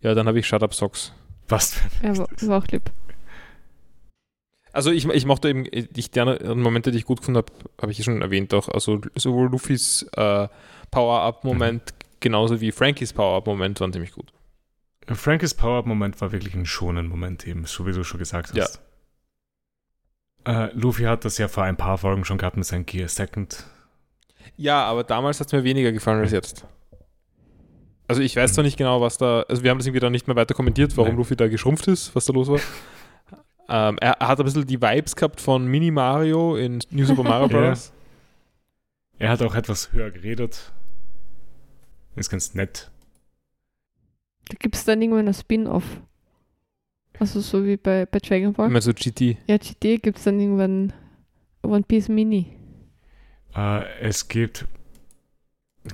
Ja, dann habe ich Shut Up Socks. Was Er war, war auch lieb. Also ich, ich mochte eben, ich, die anderen Momente, die ich gut gefunden habe, habe ich ja schon erwähnt auch. Also sowohl Luffys äh, Power-Up-Moment genauso wie Frankies Power-Up-Moment waren ziemlich gut. Frankes Power-Up-Moment war wirklich ein schonen Moment eben, so wie du schon gesagt hast. Äh, Luffy hat das ja vor ein paar Folgen schon gehabt mit seinem Gear Second. Ja, aber damals hat es mir weniger gefallen als jetzt. Also ich weiß zwar nicht genau, was da, also wir haben das irgendwie dann nicht mehr weiter kommentiert, warum Nein. Luffy da geschrumpft ist, was da los war. ähm, er, er hat ein bisschen die Vibes gehabt von Mini Mario in New Super Mario Ja. Bros. Er hat auch etwas höher geredet. Ist ganz nett. Da gibt es dann irgendwann ein Spin-off. Also so wie bei, bei Dragon Ball. Immer so GT. Ja, GT gibt es dann irgendwann One Piece Mini. Äh, es gibt.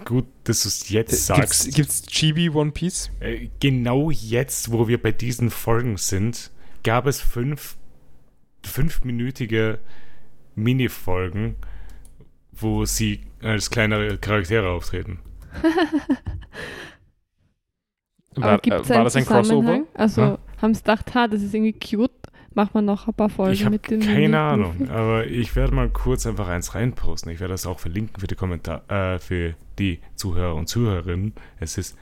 Gut, dass du es jetzt Gibt's, sagst. gibt's Chibi One Piece? Äh, genau jetzt, wo wir bei diesen Folgen sind, gab es fünf fünfminütige Mini-Folgen, wo sie als kleinere Charaktere auftreten. Aber War, äh, war das ein Crossover? Also Ja. haben sie gedacht, ha, das ist irgendwie cute, macht man noch ein paar Folgen ich mit den keine Ahnung, aber ich werde mal kurz einfach eins reinposten. Ich werde das auch verlinken für die Kommentar äh, für die Zuhörer und Zuhörerinnen. Es ist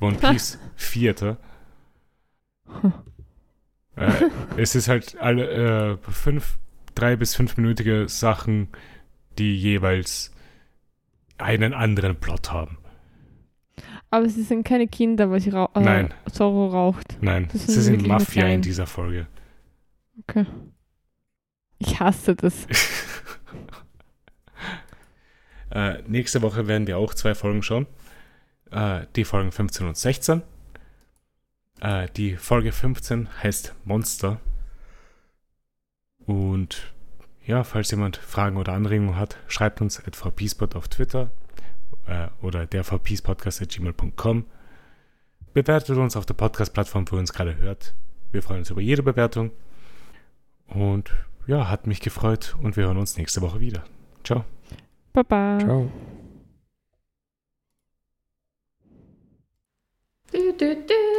One Piece Vierter. äh, es ist halt alle äh, fünf, drei bis fünfminütige Sachen, die jeweils einen anderen Plot haben. Aber sie sind keine Kinder, weil sie rau äh, Nein. Zorro raucht. Nein, Das sie sind Mafia in dieser Folge. Okay. Ich hasse das. Äh, nächste Woche werden wir auch zwei Folgen schauen. Äh, die Folgen 15 und 16. Äh, die Folge 15 heißt Monster. Und ja, falls jemand Fragen oder Anregungen hat, schreibt uns at vpspot auf Twitter äh, oder der gmail.com. Bewertet uns auf der Podcast-Plattform, wo ihr uns gerade hört. Wir freuen uns über jede Bewertung. Und ja, hat mich gefreut und wir hören uns nächste Woche wieder. Ciao. Baba. Ciao. Du, du, du,